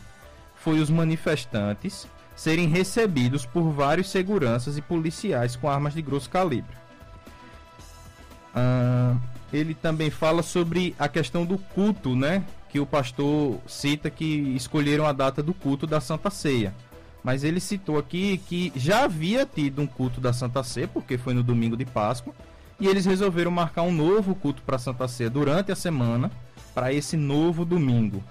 foi os manifestantes serem recebidos por vários seguranças e policiais com armas de grosso calibre. Ah, ele também fala sobre a questão do culto, né? Que o pastor cita que escolheram a data do culto da Santa Ceia. Mas ele citou aqui que já havia tido um culto da Santa Ceia, porque foi no domingo de Páscoa, e eles resolveram marcar um novo culto para Santa Ceia durante a semana, para esse novo domingo.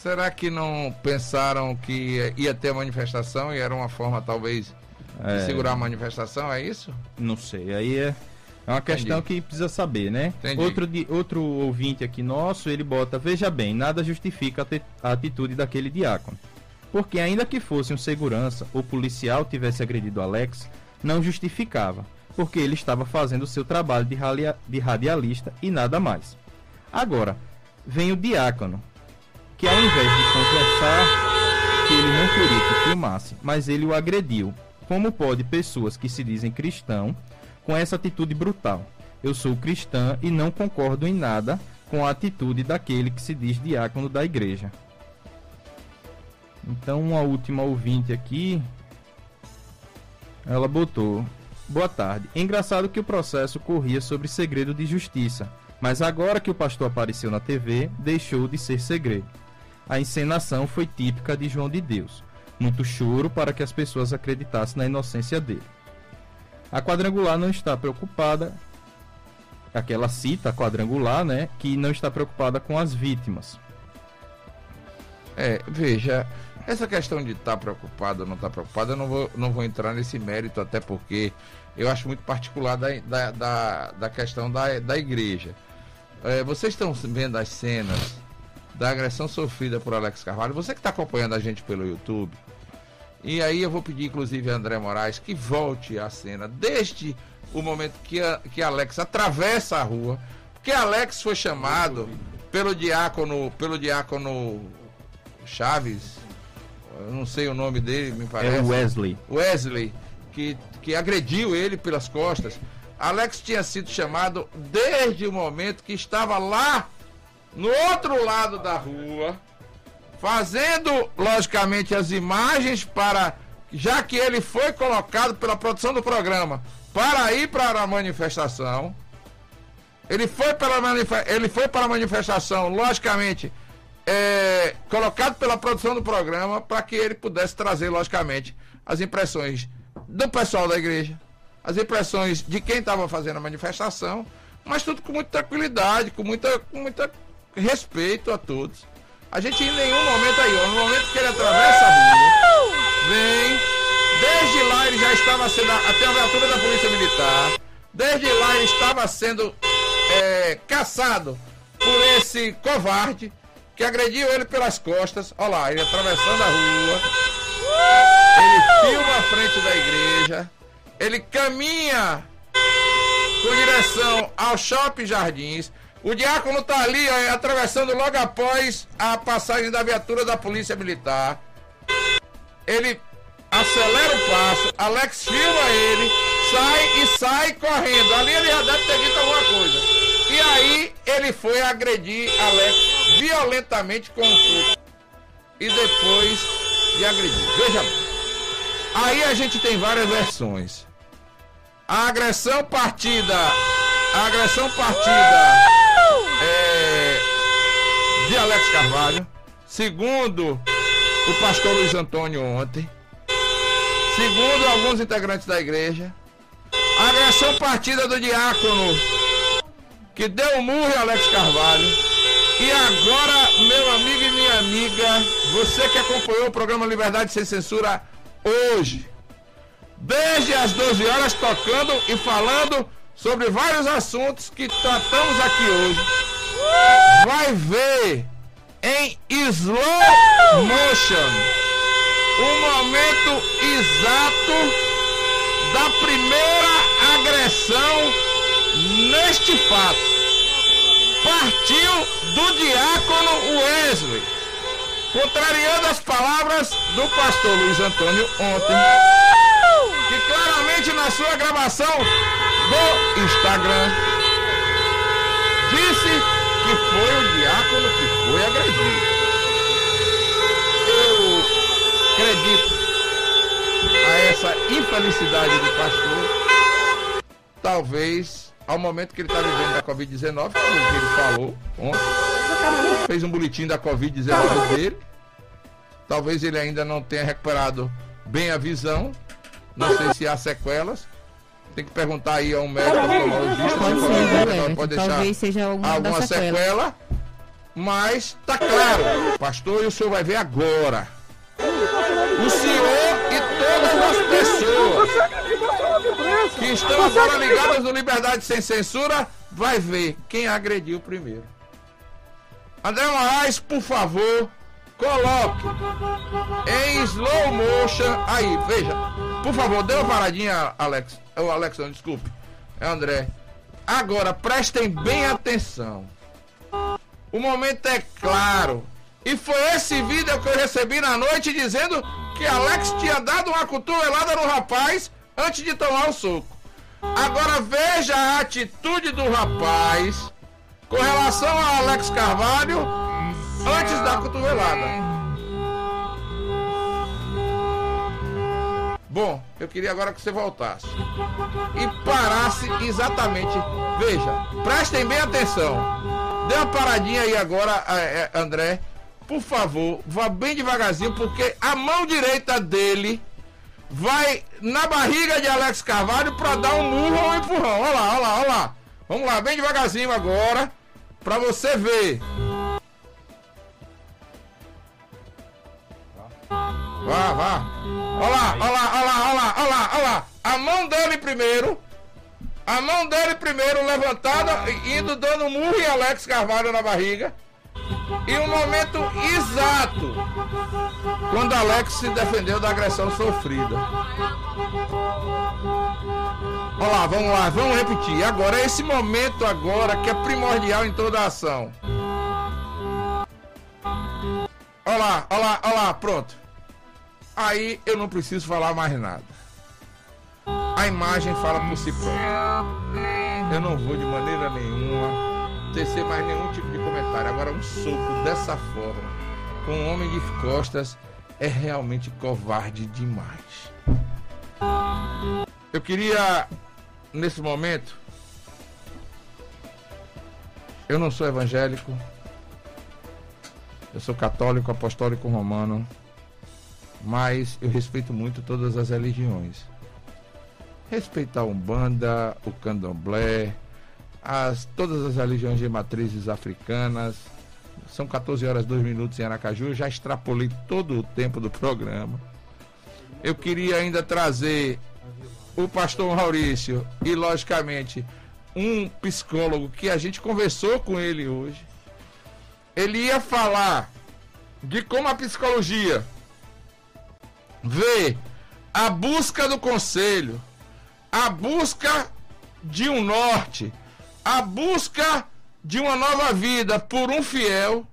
Será que não pensaram que ia ter manifestação e era uma forma, talvez, É. de segurar a manifestação? É isso? Não sei, aí é, é uma questão que precisa saber, né? Entendi. Outro, de, outro ouvinte aqui nosso, ele bota, veja bem, nada justifica a, a atitude daquele diácono. Porque ainda que fosse um segurança ou policial tivesse agredido Alex, não justificava, porque ele estava fazendo o seu trabalho de, ralia- de radialista e nada mais. Agora, vem o diácono, que ao invés de conversar que ele não queria que filmasse, mas ele o agrediu. Como pode pessoas que se dizem cristão com essa atitude brutal? Eu sou cristã e não concordo em nada com a atitude daquele que se diz diácono da igreja. Então, uma última ouvinte aqui. Ela botou: Boa tarde. Engraçado que o processo corria sobre segredo de justiça, mas agora que o pastor apareceu na TV, deixou de ser segredo. A encenação foi típica de João de Deus. Muito choro para que as pessoas acreditassem na inocência dele. A quadrangular não está preocupada, aquela cita quadrangular, né, que não está preocupada com as vítimas. É, veja, essa questão de estar preocupado ou não estar preocupado, eu não vou, não vou entrar nesse mérito, até porque eu acho muito particular da, da, da, da questão da, da igreja. É, vocês estão vendo as cenas da agressão sofrida por Alex Carvalho, você que está acompanhando a gente pelo YouTube, e aí eu vou pedir, inclusive, a André Moraes que volte a cena desde o momento que, a, que Alex atravessa a rua, porque Alex foi chamado pelo diácono, pelo diácono Chaves, eu não sei o nome dele, me parece. É Wesley. Wesley, que, que agrediu ele pelas costas. Alex tinha sido chamado desde o momento que estava lá no outro lado da rua, fazendo, logicamente, as imagens para. Já que ele foi colocado pela produção do programa para ir para a manifestação. Ele foi, pela ele foi para a manifestação, logicamente, é, colocado pela produção do programa para que ele pudesse trazer, logicamente, as impressões do pessoal da igreja, as impressões de quem estava fazendo a manifestação, mas tudo com muita tranquilidade, com muita, com muita respeito a todos. A gente em nenhum momento aí, ó, no momento que ele atravessa a rua, vem, desde lá ele já estava sendo, até a viatura da Polícia Militar, desde lá ele estava sendo é, caçado por esse covarde que agrediu ele pelas costas. Olha lá, ele atravessando a rua. Ele filma a frente da igreja. Ele caminha com direção ao Shopping Jardins. O diácono tá ali, ó, atravessando logo após a passagem da viatura da Polícia Militar. Ele acelera o passo, Alex filma ele, sai e sai correndo. Ali ele já deve ter dito alguma coisa. E aí ele foi agredir Alex violentamente com um soco. E depois de agredir. Veja bem. Aí a gente tem várias versões. A agressão partida. A agressão partida é, de Alex Carvalho. Segundo o pastor Luiz Antônio ontem. Segundo alguns integrantes da igreja, a agressão partida do diácono que deu um murro em Alex Carvalho. E agora, meu amigo e minha amiga, você que acompanhou o programa Liberdade Sem Censura hoje, desde as 12 horas tocando e falando sobre vários assuntos que tratamos aqui hoje, vai ver em slow motion o momento exato da primeira agressão neste fato. Partiu do diácono Wesley, contrariando as palavras do pastor Luiz Antônio ontem, que claramente na sua gravação do Instagram disse foi agredido. Eu acredito a essa infelicidade do pastor, talvez ao momento que ele está vivendo da Covid-19, que ele falou ontem, fez um boletim da Covid-19 dele. Talvez ele ainda não tenha recuperado bem a visão. Não sei se há sequelas. Tem que perguntar aí a um médico oftalmologista. Pode pode deixar Talvez seja alguma, alguma sequela. sequela. Mas tá claro, pastor, e o senhor vai ver agora. O senhor e todas as pessoas que estão agora ligadas no Liberdade Sem Censura vai ver quem agrediu primeiro. André Moraes, por favor, coloque em slow motion aí, veja. Por favor, dê uma paradinha, Alex. O Alex, não, desculpe. É André. Agora, prestem bem atenção. O momento é claro. E foi esse vídeo que eu recebi na noite dizendo que Alex tinha dado uma cotovelada no rapaz antes de tomar o soco. Agora veja a atitude do rapaz com relação a Alex Carvalho antes da cotovelada. Bom, eu queria agora que você voltasse e parasse exatamente. Veja, prestem bem atenção. Dê uma paradinha aí agora, eh, eh, André. Por favor, vá bem devagarzinho, porque a mão direita dele vai na barriga de Alex Carvalho para dar um murro ou um empurrão. Olha lá, olha lá, olha lá. Vamos lá, bem devagarzinho agora, para você ver. Vá, vá. Olha lá, olha lá, olha lá, olha lá, olha lá. A mão dele primeiro. A mão dele primeiro levantada, indo dando um murro em Alex Carvalho na barriga. E o momento exato quando Alex se defendeu da agressão sofrida. Olha lá, vamos lá, vamos repetir. Agora, esse momento agora que é primordial em toda a ação. Olha lá, olha lá, olha lá, pronto. Aí eu não preciso falar mais nada. A imagem fala por si própria. Eu não vou de maneira nenhuma tecer mais nenhum tipo de comentário. Agora, um soco dessa forma, com um homem de costas, é realmente covarde demais. Eu queria, nesse momento, eu não sou evangélico, eu sou católico, apostólico romano, mas eu respeito muito todas as religiões. Respeito a Umbanda, o Candomblé, as, todas as religiões de matrizes africanas. São 14 horas 2 minutos em Aracaju. Já extrapolei todo o tempo do programa. Eu queria ainda trazer o pastor Maurício e, logicamente, um psicólogo que a gente conversou com ele hoje. Ele ia falar de como a psicologia vê a busca do conselho, a busca de um norte, a busca de uma nova vida por um fiel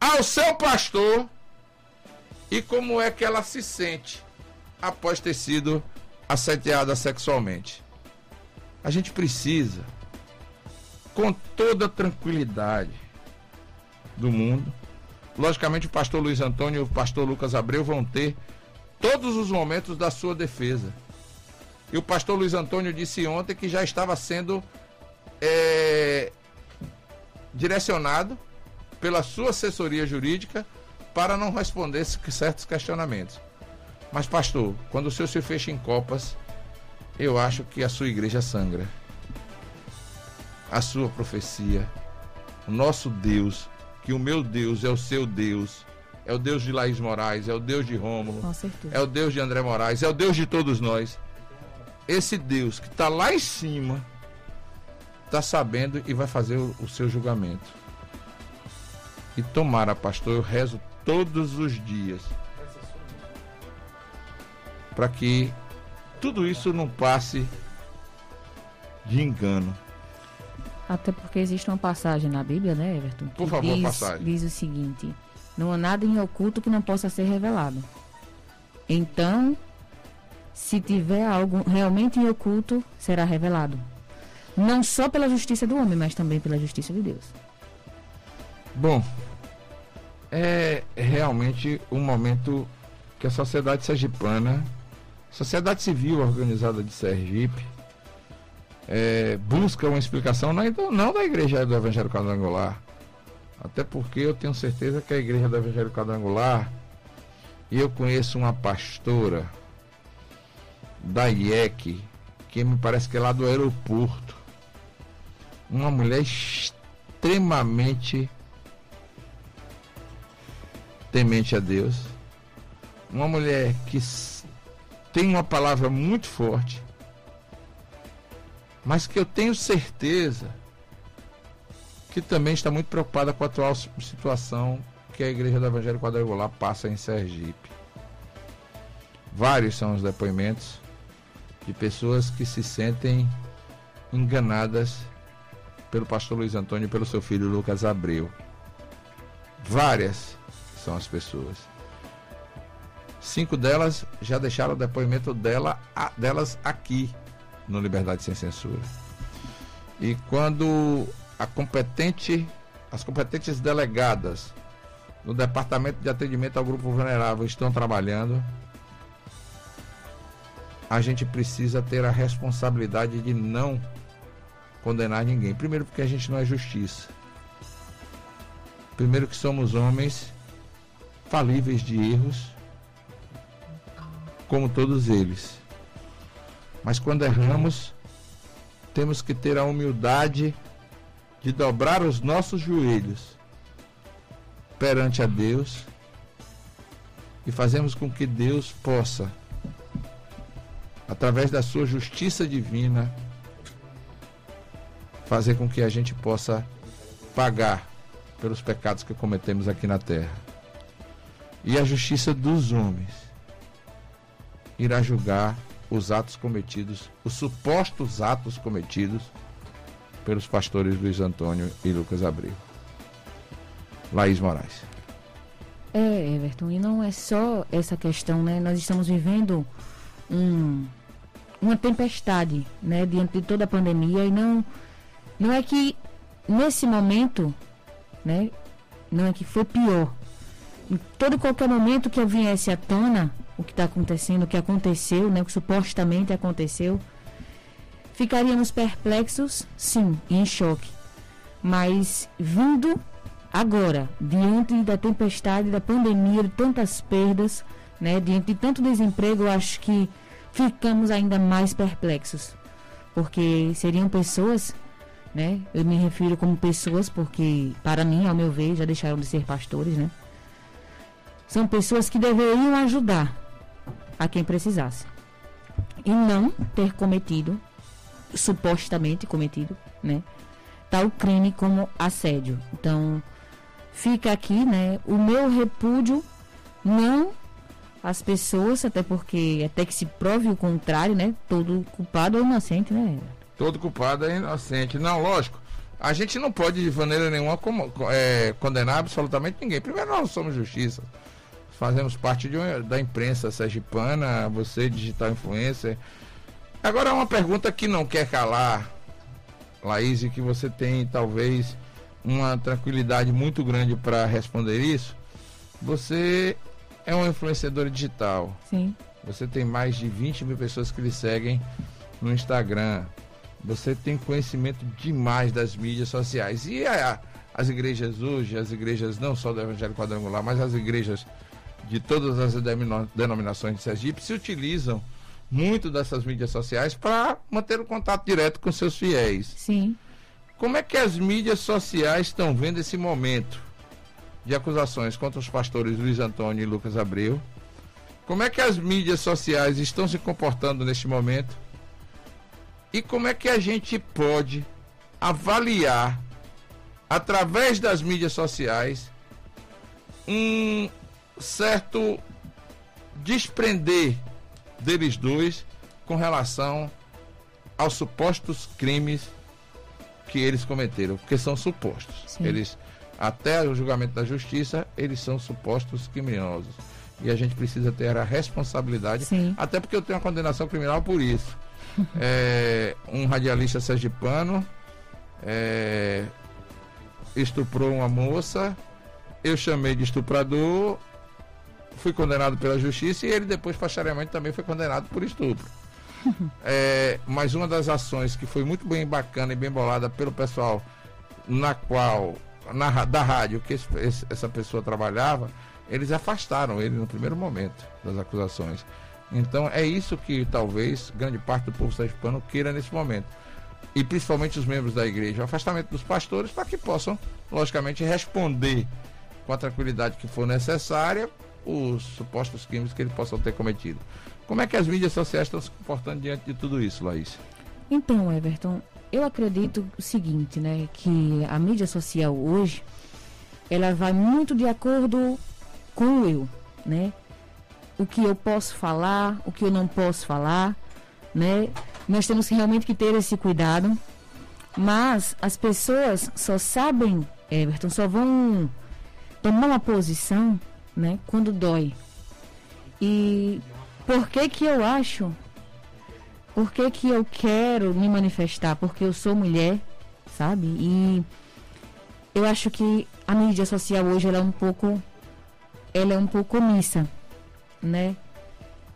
ao seu pastor e como é que ela se sente após ter sido assediada sexualmente. A gente precisa, com toda tranquilidade do mundo, logicamente o pastor Luiz Antônio e o pastor Lucas Abreu vão ter todos os momentos da sua defesa. E o pastor Luiz Antônio disse ontem que já estava sendo é, direcionado pela sua assessoria jurídica para não responder certos questionamentos. Mas, pastor, quando o senhor se fecha em copas, eu acho que a sua igreja sangra. A sua profecia, o nosso Deus, que o meu Deus é o seu Deus, é o Deus de Laís Moraes, é o Deus de Rômulo, é o Deus de André Moraes, é o Deus de todos nós. Esse Deus que está lá em cima, está sabendo e vai fazer o, o seu julgamento. E tomara, pastor, eu rezo todos os dias para que tudo isso não passe de engano. Até porque existe uma passagem na Bíblia, né, Everton? Por favor, diz, passagem. Diz o seguinte: Não há nada em oculto que não possa ser revelado. Então, se tiver algo realmente em oculto, será revelado. Não só pela justiça do homem, mas também pela justiça de Deus. Bom, é realmente um momento que a sociedade sergipana, sociedade civil organizada de Sergipe, é, busca uma explicação não, então, não da igreja do Evangelho Quadrangular, até porque eu tenho certeza que a igreja do Evangelho Quadrangular, e eu conheço uma pastora da IEC, que me parece que é lá do aeroporto, uma mulher extremamente temente a Deus, uma mulher que tem uma palavra muito forte, mas que eu tenho certeza que também está muito preocupada com a atual si- situação que a Igreja do Evangelho Quadrangular passa em Sergipe. Vários são os depoimentos de pessoas que se sentem enganadas pelo pastor Luiz Antônio e pelo seu filho Lucas Abreu. Várias são as pessoas. Cinco delas já deixaram o depoimento dela, a- delas aqui no Liberdade Sem Censura. E quando a competente, as competentes delegadas no Departamento de Atendimento ao Grupo Vulnerável estão trabalhando, a gente precisa ter a responsabilidade de não condenar ninguém. Primeiro, porque a gente não é justiça. Primeiro, que somos homens falíveis de erros, como todos eles. Mas quando erramos, temos que ter a humildade de dobrar os nossos joelhos perante a Deus e fazermos com que Deus possa, através da sua justiça divina, fazer com que a gente possa pagar pelos pecados que cometemos aqui na terra. E a justiça dos homens irá julgar os atos cometidos, os supostos atos cometidos pelos pastores Luiz Antônio e Lucas Abreu. Laís Moraes. É, Everton, e não é só essa questão, né? Nós estamos vivendo um, uma tempestade, né? Diante de toda a pandemia e não, não é que nesse momento, né? Não é que foi pior. Em todo qualquer momento que eu viesse à tona o que está acontecendo, o que aconteceu, né? O que supostamente aconteceu, ficaríamos perplexos, sim, em choque. Mas vindo agora, diante da tempestade, da pandemia, de tantas perdas, né, diante de tanto desemprego, eu acho que ficamos ainda mais perplexos. Porque seriam pessoas, né? Eu me refiro como pessoas porque, para mim, ao meu ver, já deixaram de ser pastores, né? São pessoas que deveriam ajudar a quem precisasse. E não ter cometido, supostamente cometido, né? Tal crime como assédio. Então, fica aqui, né, o meu repúdio, não às pessoas, até porque até que se prove o contrário, né? Todo culpado é inocente, né? Todo culpado é inocente. Não, lógico. A gente não pode de maneira nenhuma como, é, condenar absolutamente ninguém. Primeiro, nós somos justiça. Fazemos parte de da imprensa sergipana, você, digital influencer. Agora, uma pergunta que não quer calar, Laís, e que você tem talvez uma tranquilidade muito grande para responder isso. Você é um influenciador digital. Sim. Você tem mais de 20 mil pessoas que lhe seguem no Instagram. Você tem conhecimento demais das mídias sociais. E a, as igrejas hoje, as igrejas não só do Evangelho Quadrangular, mas as igrejas de todas as denominações de Sergipe se utilizam muito dessas mídias sociais para manter o contato direto com seus fiéis. Sim. Como é que as mídias sociais estão vendo esse momento de acusações contra os pastores Luiz Antônio e Lucas Abreu? Como é que as mídias sociais estão se comportando neste momento? E como é que a gente pode avaliar, através das mídias sociais, um certo desprender deles dois com relação aos supostos crimes que eles cometeram, porque são supostos. Sim. Eles até o julgamento da justiça, eles são supostos criminosos. E a gente precisa ter a responsabilidade, Sim. até porque eu tenho uma condenação criminal por isso. é, um radialista sergipano é, estuprou uma moça, eu chamei de estuprador, fui condenado pela justiça e ele depois, posteriormente, também foi condenado por estupro. é, mas uma das ações que foi muito bem bacana e bem bolada pelo pessoal na qual na, da rádio que esse, esse, essa pessoa trabalhava, eles afastaram ele no primeiro momento das acusações. Então é isso que talvez grande parte do povo sergipano queira nesse momento. E principalmente os membros da igreja, o afastamento dos pastores para que possam, logicamente, responder com a tranquilidade que for necessária os supostos crimes que eles possam ter cometido. Como é que as mídias sociais estão se comportando diante de tudo isso, Laís? Então, Everton, eu acredito o seguinte, né, que a mídia social hoje ela vai muito de acordo com eu, né? O que eu posso falar, o que eu não posso falar, né? Nós temos realmente que ter esse cuidado. Mas as pessoas só sabem, Everton, só vão tomar uma posição, né, quando dói. E por que que eu acho por que, que eu quero me manifestar? Porque eu sou mulher, sabe? E eu acho que a mídia social hoje ela é um pouco ela é um pouco omissa, né?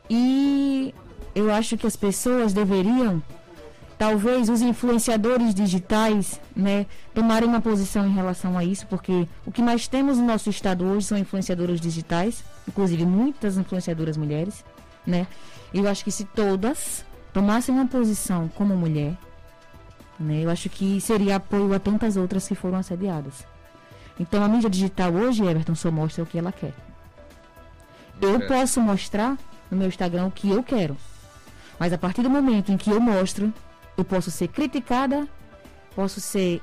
E eu acho que as pessoas deveriam talvez os influenciadores digitais, né, tomarem uma posição em relação a isso, porque o que mais temos no nosso estado hoje são influenciadoras digitais, inclusive muitas influenciadoras mulheres, né? Eu acho que se todas tomassem uma posição como mulher, né, eu acho que seria apoio a tantas outras que foram assediadas. Então a mídia digital hoje, Everton, só mostra o que ela quer. Eu é. posso mostrar no meu Instagram o que eu quero. Mas a partir do momento em que eu mostro, eu posso ser criticada, posso ser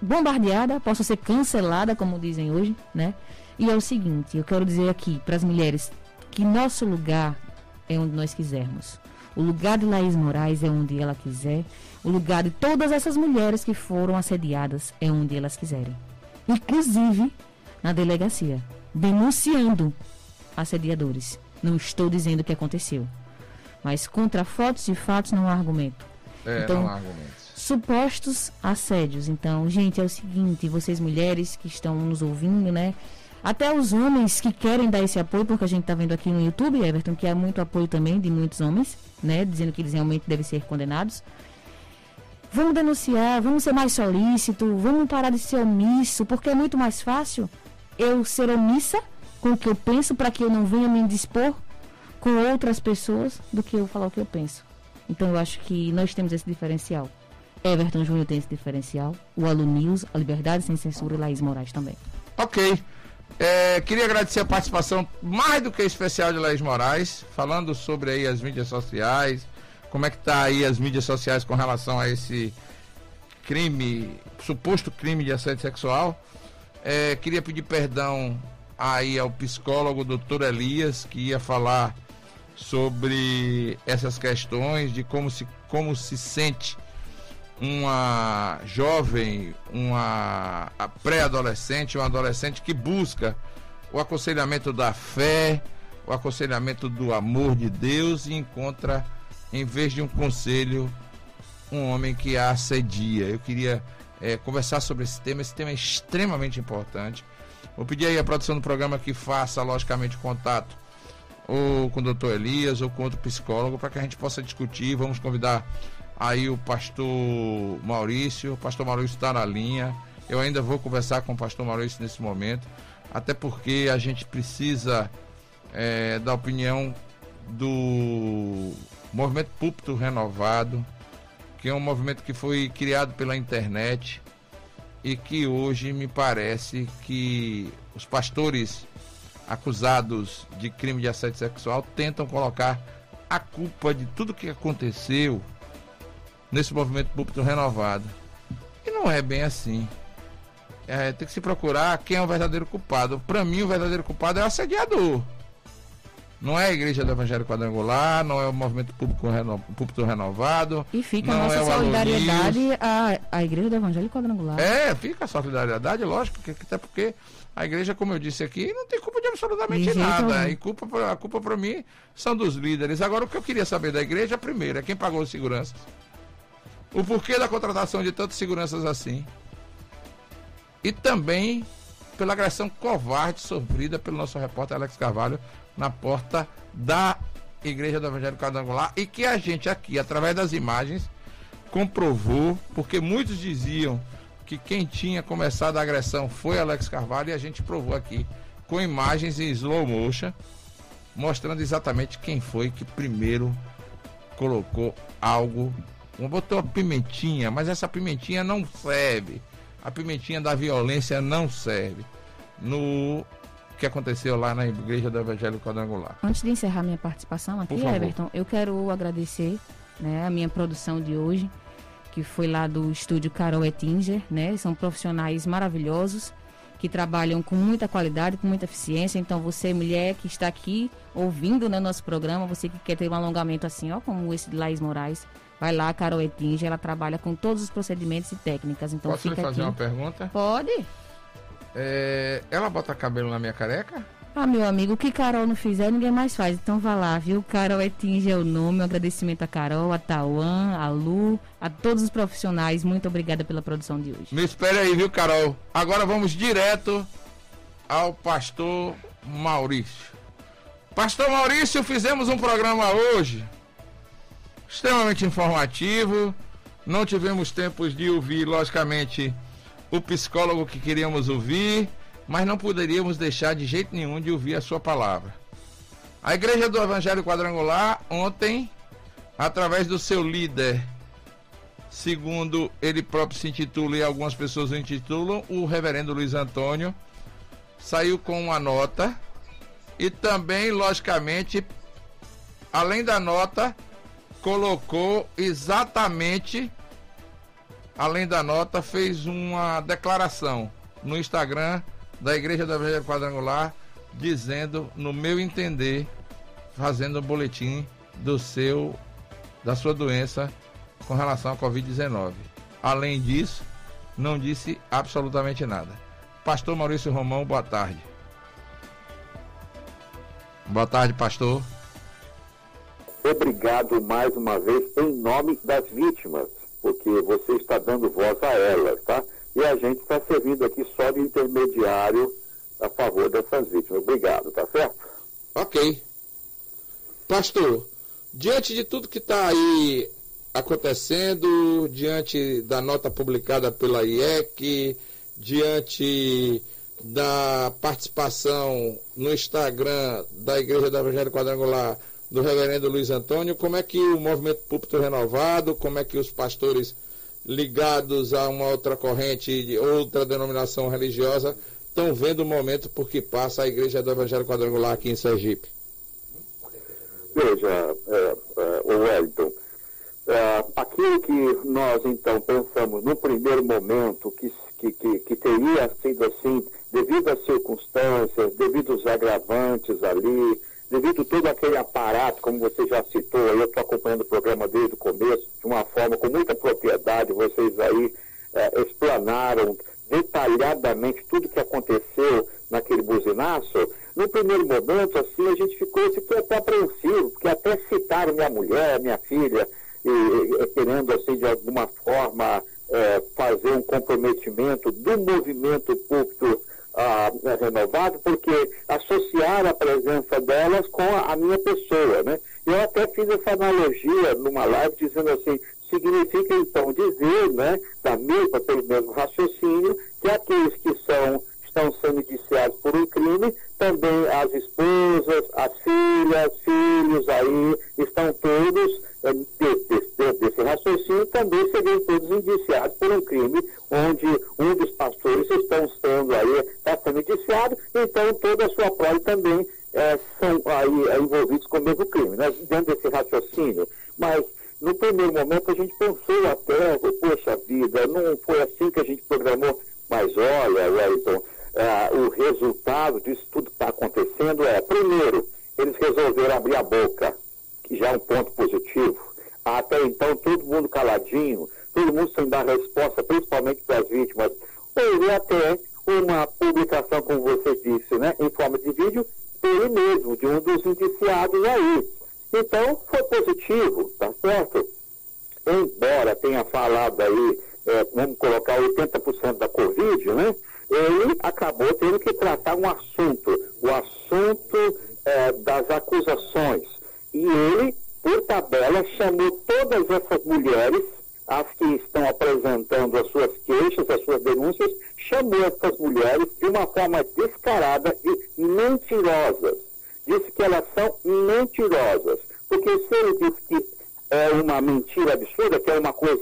bombardeada, posso ser cancelada, como dizem hoje, né? E é o seguinte, eu quero dizer aqui para as mulheres que nosso lugar é onde nós quisermos. O lugar de Laís Moraes é onde ela quiser. O lugar de todas essas mulheres que foram assediadas é onde elas quiserem. Inclusive na delegacia, denunciando assediadores. Não estou dizendo o que aconteceu. Mas contra fotos e fatos não há argumento. É, então, não há argumentos. Supostos assédios. Então, gente, é o seguinte, vocês mulheres que estão nos ouvindo, né? Até os homens que querem dar esse apoio, porque a gente está vendo aqui no YouTube, Everton, que há muito apoio também de muitos homens, né? Dizendo que eles realmente devem ser condenados. Vamos denunciar, vamos ser mais solícitos, vamos parar de ser omisso, porque é muito mais fácil eu ser omissa com o que eu penso para que eu não venha me dispor com outras pessoas do que eu falar o que eu penso. Então eu acho que nós temos esse diferencial. Everton Júnior tem esse diferencial, o Alu a Liberdade Sem Censura e Laís Moraes também. Ok. É, queria agradecer a participação mais do que especial de Laís Moraes, falando sobre aí as mídias sociais, como é que tá aí as mídias sociais com relação a esse crime, suposto crime de assédio sexual. É, queria pedir perdão aí ao psicólogo doutor Elias, que ia falar sobre essas questões de como se, como se sente uma jovem, uma pré-adolescente, um adolescente que busca o aconselhamento da fé, o aconselhamento do amor de Deus e encontra, em vez de um conselho, um homem que a assedia. Eu queria é, conversar sobre esse tema, esse tema é extremamente importante. Vou pedir aí a produção do programa que faça, logicamente, contato ou com o doutor Elias ou com outro psicólogo para que a gente possa discutir. Vamos convidar aí o pastor Maurício, o pastor Maurício está na linha, Eu ainda vou conversar com o pastor Maurício nesse momento, até porque a gente precisa é, da opinião do movimento Púlpito Renovado, que é um movimento que foi criado pela internet e que hoje me parece que os pastores acusados de crime de assédio sexual tentam colocar a culpa de tudo que aconteceu nesse movimento público renovado. E não é bem assim. É, tem que se procurar quem é o verdadeiro culpado. Para mim, o verdadeiro culpado é o assediador. Não é a Igreja do Evangelho Quadrangular, não é o Movimento Público, Reno, Público Renovado. E fica a nossa é solidariedade à, à Igreja do Evangelho Quadrangular. É, fica a solidariedade, lógico, que, até porque a igreja, como eu disse aqui, não tem culpa de absolutamente de nada. E culpa, a culpa para mim são dos líderes. Agora, o que eu queria saber da igreja, primeiro, é quem pagou os seguranças. O porquê da contratação de tantas seguranças assim. E também pela agressão covarde sofrida pelo nosso repórter Alex Carvalho na porta da Igreja do Evangelho Quadrangular e que a gente aqui, através das imagens, comprovou, porque muitos diziam que quem tinha começado a agressão foi Alex Carvalho e a gente provou aqui com imagens em slow motion, mostrando exatamente quem foi que primeiro colocou algo, botou a pimentinha, mas essa pimentinha não serve. A pimentinha da violência não serve. No que aconteceu lá na igreja do Evangelho Quadrangular. Antes de encerrar minha participação aqui, Everton, eu quero agradecer né, a minha produção de hoje, que foi lá do estúdio Carol Ettinger, né? São profissionais maravilhosos que trabalham com muita qualidade, com muita eficiência. Então, você, mulher que está aqui ouvindo né, nosso programa, você que quer ter um alongamento assim, ó, como esse de Laís Moraes, vai lá, Carol Ettinger, ela trabalha com todos os procedimentos e técnicas. Então, Posso lhe fazer aqui. uma pergunta? Pode. É, ela bota cabelo na minha careca? Ah, meu amigo, o que Carol não fizer, ninguém mais faz. Então vá lá, viu? Carol Etinge é o nome. Um agradecimento a Carol, a Tauan, a Lu, a todos os profissionais. Muito obrigada pela produção de hoje. Me espere aí, viu, Carol? Agora vamos direto ao pastor Maurício. Pastor Maurício, fizemos um programa hoje extremamente informativo. Não tivemos tempos de ouvir, logicamente, o psicólogo que queríamos ouvir, mas não poderíamos deixar de jeito nenhum de ouvir a sua palavra. A Igreja do Evangelho Quadrangular, ontem, através do seu líder, segundo ele próprio se intitula e algumas pessoas o intitulam, o reverendo Luiz Antônio, saiu com uma nota e também, logicamente, além da nota, colocou exatamente além da nota, fez uma declaração no Instagram da Igreja da Evangelho Quadrangular, dizendo, no meu entender, fazendo um boletim do seu da sua doença com relação à Covid-19. Além disso, não disse absolutamente nada. Pastor Maurício Romão, boa tarde. Boa tarde, pastor. Obrigado mais uma vez em nome das vítimas porque você está dando voz a elas, tá? E a gente está servindo aqui só de intermediário a favor dessas vítimas. Obrigado, tá certo? Ok. Pastor, diante de tudo que está aí acontecendo, diante da nota publicada pela IEC, diante da participação no Instagram da Igreja da Evangelho Quadrangular do reverendo Luiz Antônio, como é que o movimento púlpito renovado, como é que os pastores ligados a uma outra corrente, de outra denominação religiosa, estão vendo o momento por que passa a Igreja do Evangelho Quadrangular aqui em Sergipe? Veja, é, é, o Wellington, é, aquilo que nós então pensamos no primeiro momento que, que, que, que teria sido assim, devido às circunstâncias, devido aos agravantes ali, devido todo aquele aparato, como você já citou, eu estou acompanhando o programa desde o começo, de uma forma com muita propriedade, vocês aí é, explanaram detalhadamente tudo que aconteceu naquele buzinaço, no primeiro momento, assim, a gente ficou, ficou até apreensivo, porque até citaram minha mulher, minha filha, e, e, querendo, assim, de alguma forma, é, fazer um comprometimento do movimento público ah, renovado, porque associaram a presença delas com a, a, minha pessoa, né? Eu até fiz essa analogia numa live dizendo assim, significa então dizer, né, da mesma, pelo mesmo raciocínio, que aqueles que são, estão sendo indiciados por um crime, também as esposas, as filhas, filhos aí, estão todos, desse, desse raciocínio, também seriam todos indiciados por um crime onde um dos pastores estão sendo aí, está sendo indiciado, então toda a sua prole também é, são aí é, envolvidos com o mesmo crime, né? dentro desse raciocínio. Mas no primeiro momento a gente pensou até, poxa vida, não foi assim que a gente programou, mas olha, Wellington, é, o resultado disso tudo que está acontecendo é, primeiro, eles resolveram abrir a boca, que já é um ponto positivo. Até então, todo mundo caladinho, todo mundo sem dar resposta, principalmente para as vítimas. Houve até uma publicação, como você disse, né, em forma de vídeo, dele mesmo, de um dos indiciados aí. Então, foi positivo, tá certo? Embora tenha falado aí, é, vamos colocar 80% da Covid, né? Ele acabou tendo que tratar um assunto, o assunto é, das acusações. E ele, por tabela, chamou todas essas mulheres as que estão apresentando as suas queixas, as suas denúncias, chamou essas mulheres de uma forma descarada de mentirosas. Disse que elas são mentirosas. Porque se ele diz que é uma mentira absurda, que é uma coisa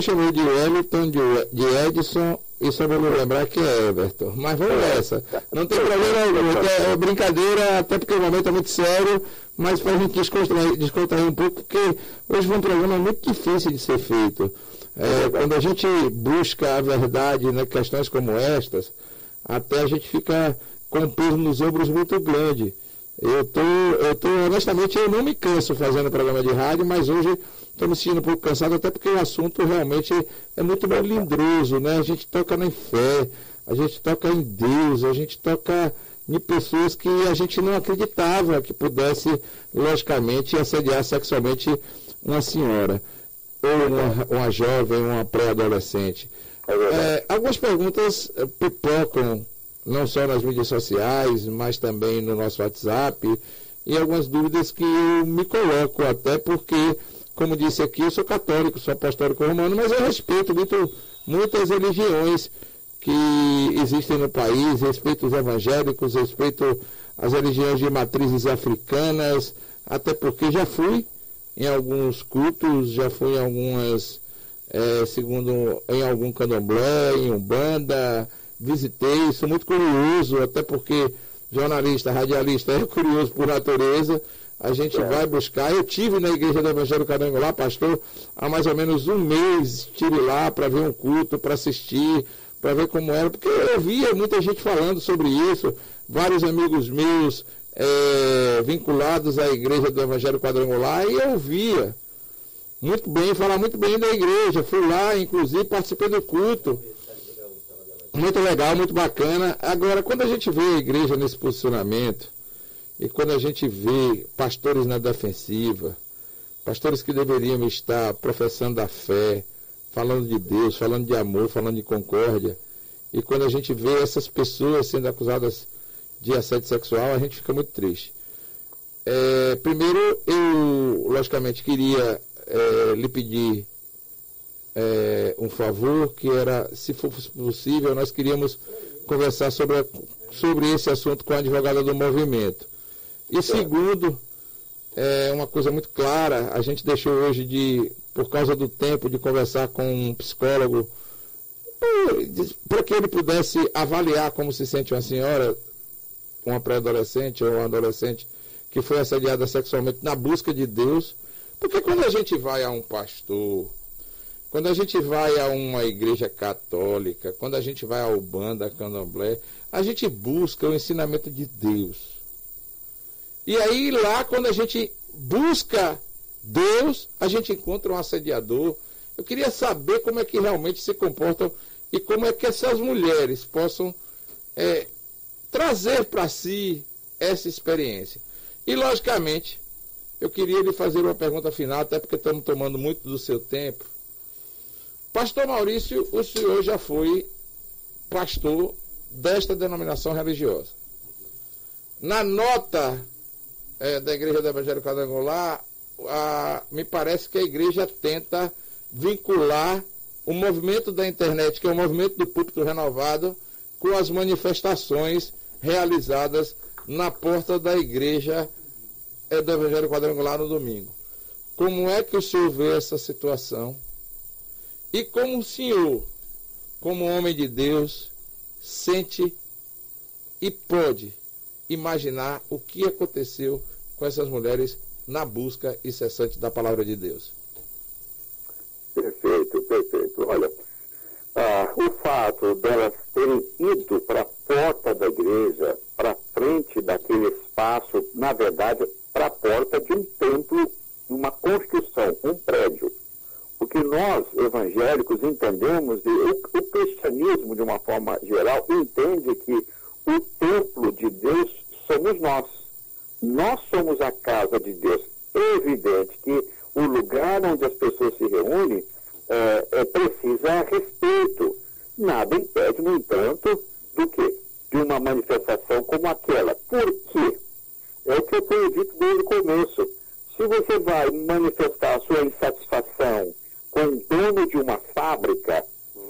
me chamou de Wellington, de, de Edson, e só vou me lembrar que é Everton. Mas vamos nessa. Não tem problema algum. É brincadeira, até porque o momento é muito sério, mas para a gente descontrair, descontrair um pouco, porque hoje foi um programa muito difícil de ser feito. É, quando a gente busca a verdade, né, questões como estas, até a gente fica com um peso nos ombros muito grande. Eu tô, eu tô, honestamente, eu não me canso fazendo programa de rádio, mas hoje estou me sentindo um pouco cansado, até porque o assunto realmente é muito melindroso, né? A gente toca na fé, a gente toca em Deus, a gente toca em pessoas que a gente não acreditava que pudesse, logicamente, assediar sexualmente uma senhora, ou uma, uma jovem, uma pré-adolescente. É, algumas perguntas eh, pipocam, não só nas mídias sociais, mas também no nosso WhatsApp, e algumas dúvidas que eu me coloco, até porque como disse aqui, eu sou católico, sou apostólico romano, mas eu respeito muito, muitas religiões que existem no país, respeito os evangélicos, respeito as religiões de matrizes africanas, até porque já fui em alguns cultos, já fui em algumas, é, segundo, em algum candomblé, em Umbanda, visitei, sou muito curioso, até porque jornalista, radialista é curioso por natureza, a gente é. vai buscar. Eu tive na igreja do Evangelho Carangular, pastor, há mais ou menos um mês, estive lá para ver um culto, para assistir, para ver como era, porque eu via muita gente falando sobre isso, vários amigos meus é, vinculados à igreja do Evangelho Quadrangular, e eu via muito bem, falar muito bem da igreja. Fui lá, inclusive, participei do culto. Muito legal, muito bacana. Agora, quando a gente vê a igreja nesse posicionamento, e quando a gente vê pastores na defensiva, pastores que deveriam estar professando a fé, falando de Deus, falando de amor, falando de concórdia, e quando a gente vê essas pessoas sendo acusadas de assédio sexual, a gente fica muito triste. É, primeiro, eu, logicamente, queria é, lhe pedir é, um favor, que era, se fosse possível, nós queríamos conversar sobre, a, sobre esse assunto com a advogada do movimento. E segundo, é uma coisa muito clara, a gente deixou hoje de, por causa do tempo, de conversar com um psicólogo para que ele pudesse avaliar como se sente uma senhora, uma pré-adolescente ou um adolescente que foi assediada sexualmente na busca de Deus. Porque quando a gente vai a um pastor, quando a gente vai a uma igreja católica, quando a gente vai ao banda, candomblé, a gente busca o ensinamento de Deus. E aí lá, quando a gente busca Deus, a gente encontra um assediador. Eu queria saber como é que realmente se comportam e como é que essas mulheres possam é, trazer para si essa experiência. E, logicamente, eu queria lhe fazer uma pergunta final, até porque estamos tomando muito do seu tempo. Pastor Maurício, o senhor já foi pastor desta denominação religiosa. Na nota é, da Igreja do Evangelho Quadrangular, a, me parece que a igreja tenta vincular o movimento da internet, que é o movimento do púlpito renovado, com as manifestações realizadas na porta da igreja é, do Evangelho Quadrangular no domingo. Como é que o senhor vê essa situação? E como o senhor, como homem de Deus, sente e pode imaginar o que aconteceu com essas mulheres na busca incessante da palavra de Deus? Perfeito, perfeito. Olha, ah, o fato delas terem ido para a porta da igreja, para frente daquele espaço, na verdade, para a porta de um templo, uma construção, um prédio. O que nós, evangélicos, entendemos, de, o, o cristianismo, de uma forma geral, entende que o templo de Deus somos nós. Nós somos a casa de Deus. É evidente que o lugar onde as pessoas se reúnem é, é, precisa respeito. Nada impede, no entanto, do que? De uma manifestação como aquela. Por quê? É o que eu tenho dito desde o começo. Se você vai manifestar a sua insatisfação com o dono de uma fábrica,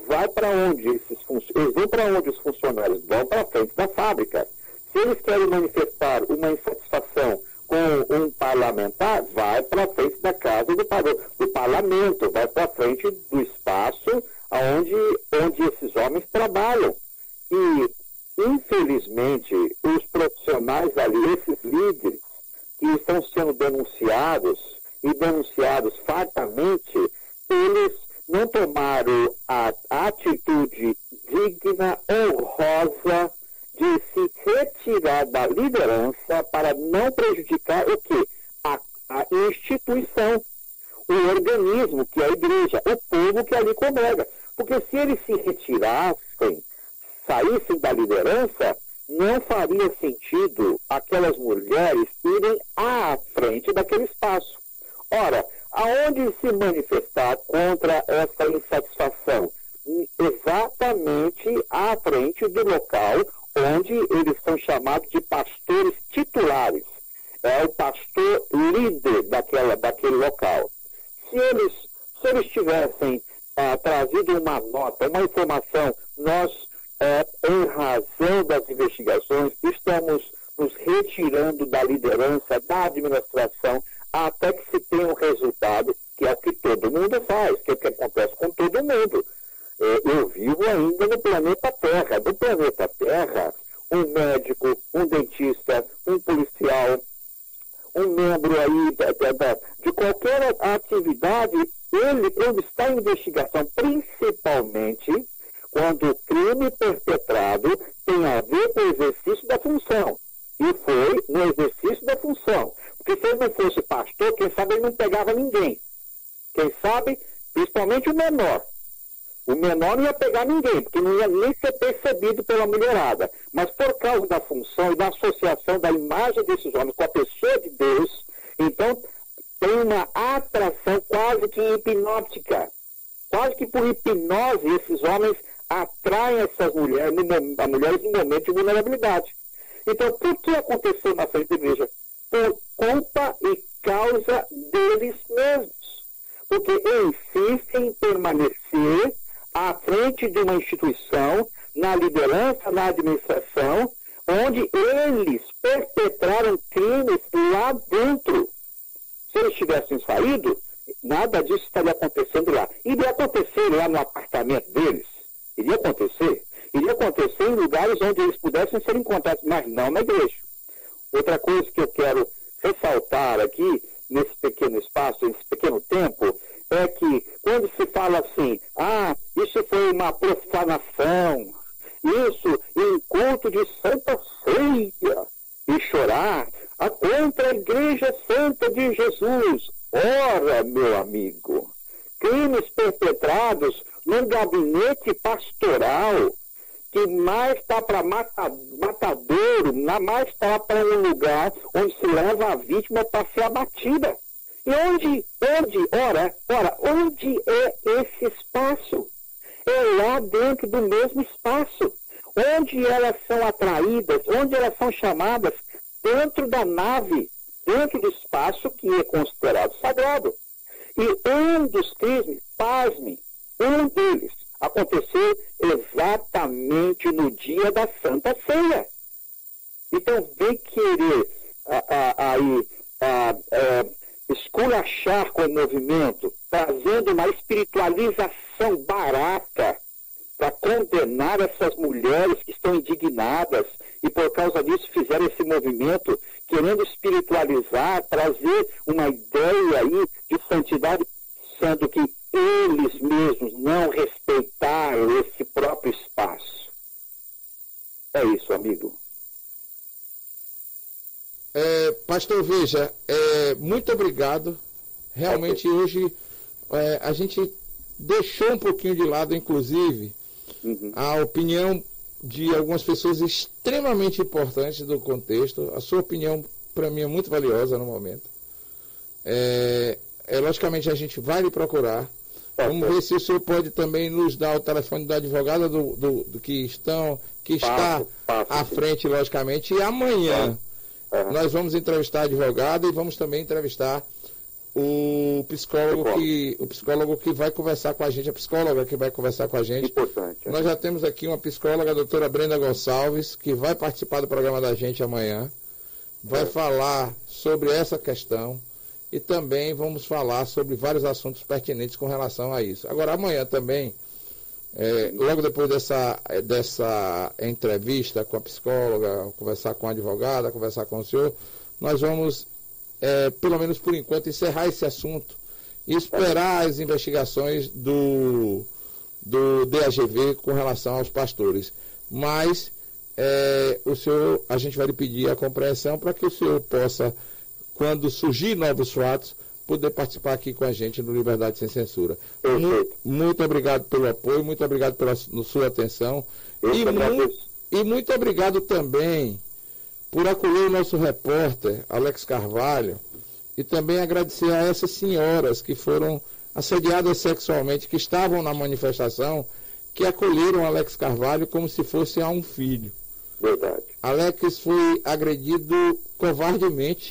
vai para onde esses eles vão para onde os funcionários vão para frente da fábrica. Se eles querem manifestar uma insatisfação com um parlamentar, vai para frente da casa do, do parlamento, vai para frente do espaço onde, onde esses homens trabalham. E, infelizmente, os profissionais ali, esses líderes que estão sendo denunciados e denunciados fartamente, eles não tomaram a atitude digna, honrosa, de se retirar da liderança para não prejudicar o quê? A, a instituição, o organismo, que é a igreja, o povo que ali congrega. Porque se eles se retirassem, saíssem da liderança, não faria sentido aquelas mulheres irem à frente daquele espaço. Ora, aonde se manifestar contra essa insatisfação? Exatamente à frente do local onde eles são chamados de pastores titulares. É o pastor líder daquela, daquele local. Se eles, se eles tivessem ah, trazido uma nota, uma informação, nós, eh, em razão das investigações, estamos nos retirando da liderança, da administração, dos crimes, pasme, um deles aconteceu exatamente no dia da Santa Ceia. Então, vem querer aí esculachar com o movimento, trazendo uma espiritualização barata para condenar essas mulheres que estão indignadas e por causa disso fizeram esse movimento querendo espiritualizar, trazer uma ideia aí de santidade, sendo que eles mesmos não respeitaram esse próprio espaço. É isso, amigo. É, pastor, veja, é, muito obrigado. Realmente hoje é, a gente deixou um pouquinho de lado, inclusive, uhum. a opinião de algumas pessoas extremamente importantes do contexto. A sua opinião, para mim, é muito valiosa no momento. É, é, logicamente, a gente vai lhe procurar. Vamos ver se o senhor pode também nos dar o telefone da advogada do, do, do que estão, que está à frente, logicamente. E amanhã nós vamos entrevistar a advogada e vamos também entrevistar o psicólogo que o psicólogo que vai conversar com a gente, a psicóloga que vai conversar com a gente. Importante. É. Nós já temos aqui uma psicóloga, a doutora Brenda Gonçalves, que vai participar do programa da gente amanhã. Vai é. falar sobre essa questão e também vamos falar sobre vários assuntos pertinentes com relação a isso. Agora, amanhã também, é, logo depois dessa, dessa entrevista com a psicóloga, conversar com a advogada, conversar com o senhor, nós vamos é, pelo menos por enquanto, encerrar esse assunto e esperar as investigações do, do DAGV com relação aos pastores. Mas é, o senhor, a gente vai lhe pedir a compreensão para que o senhor possa, quando surgir novos fatos, poder participar aqui com a gente no Liberdade Sem Censura. Muito, muito obrigado pelo apoio, muito obrigado pela sua atenção. E muito, e muito obrigado também por acolher o nosso repórter, Alex Carvalho, e também agradecer a essas senhoras que foram assediadas sexualmente, que estavam na manifestação, que acolheram Alex Carvalho como se fosse a um filho. Verdade. Alex foi agredido covardemente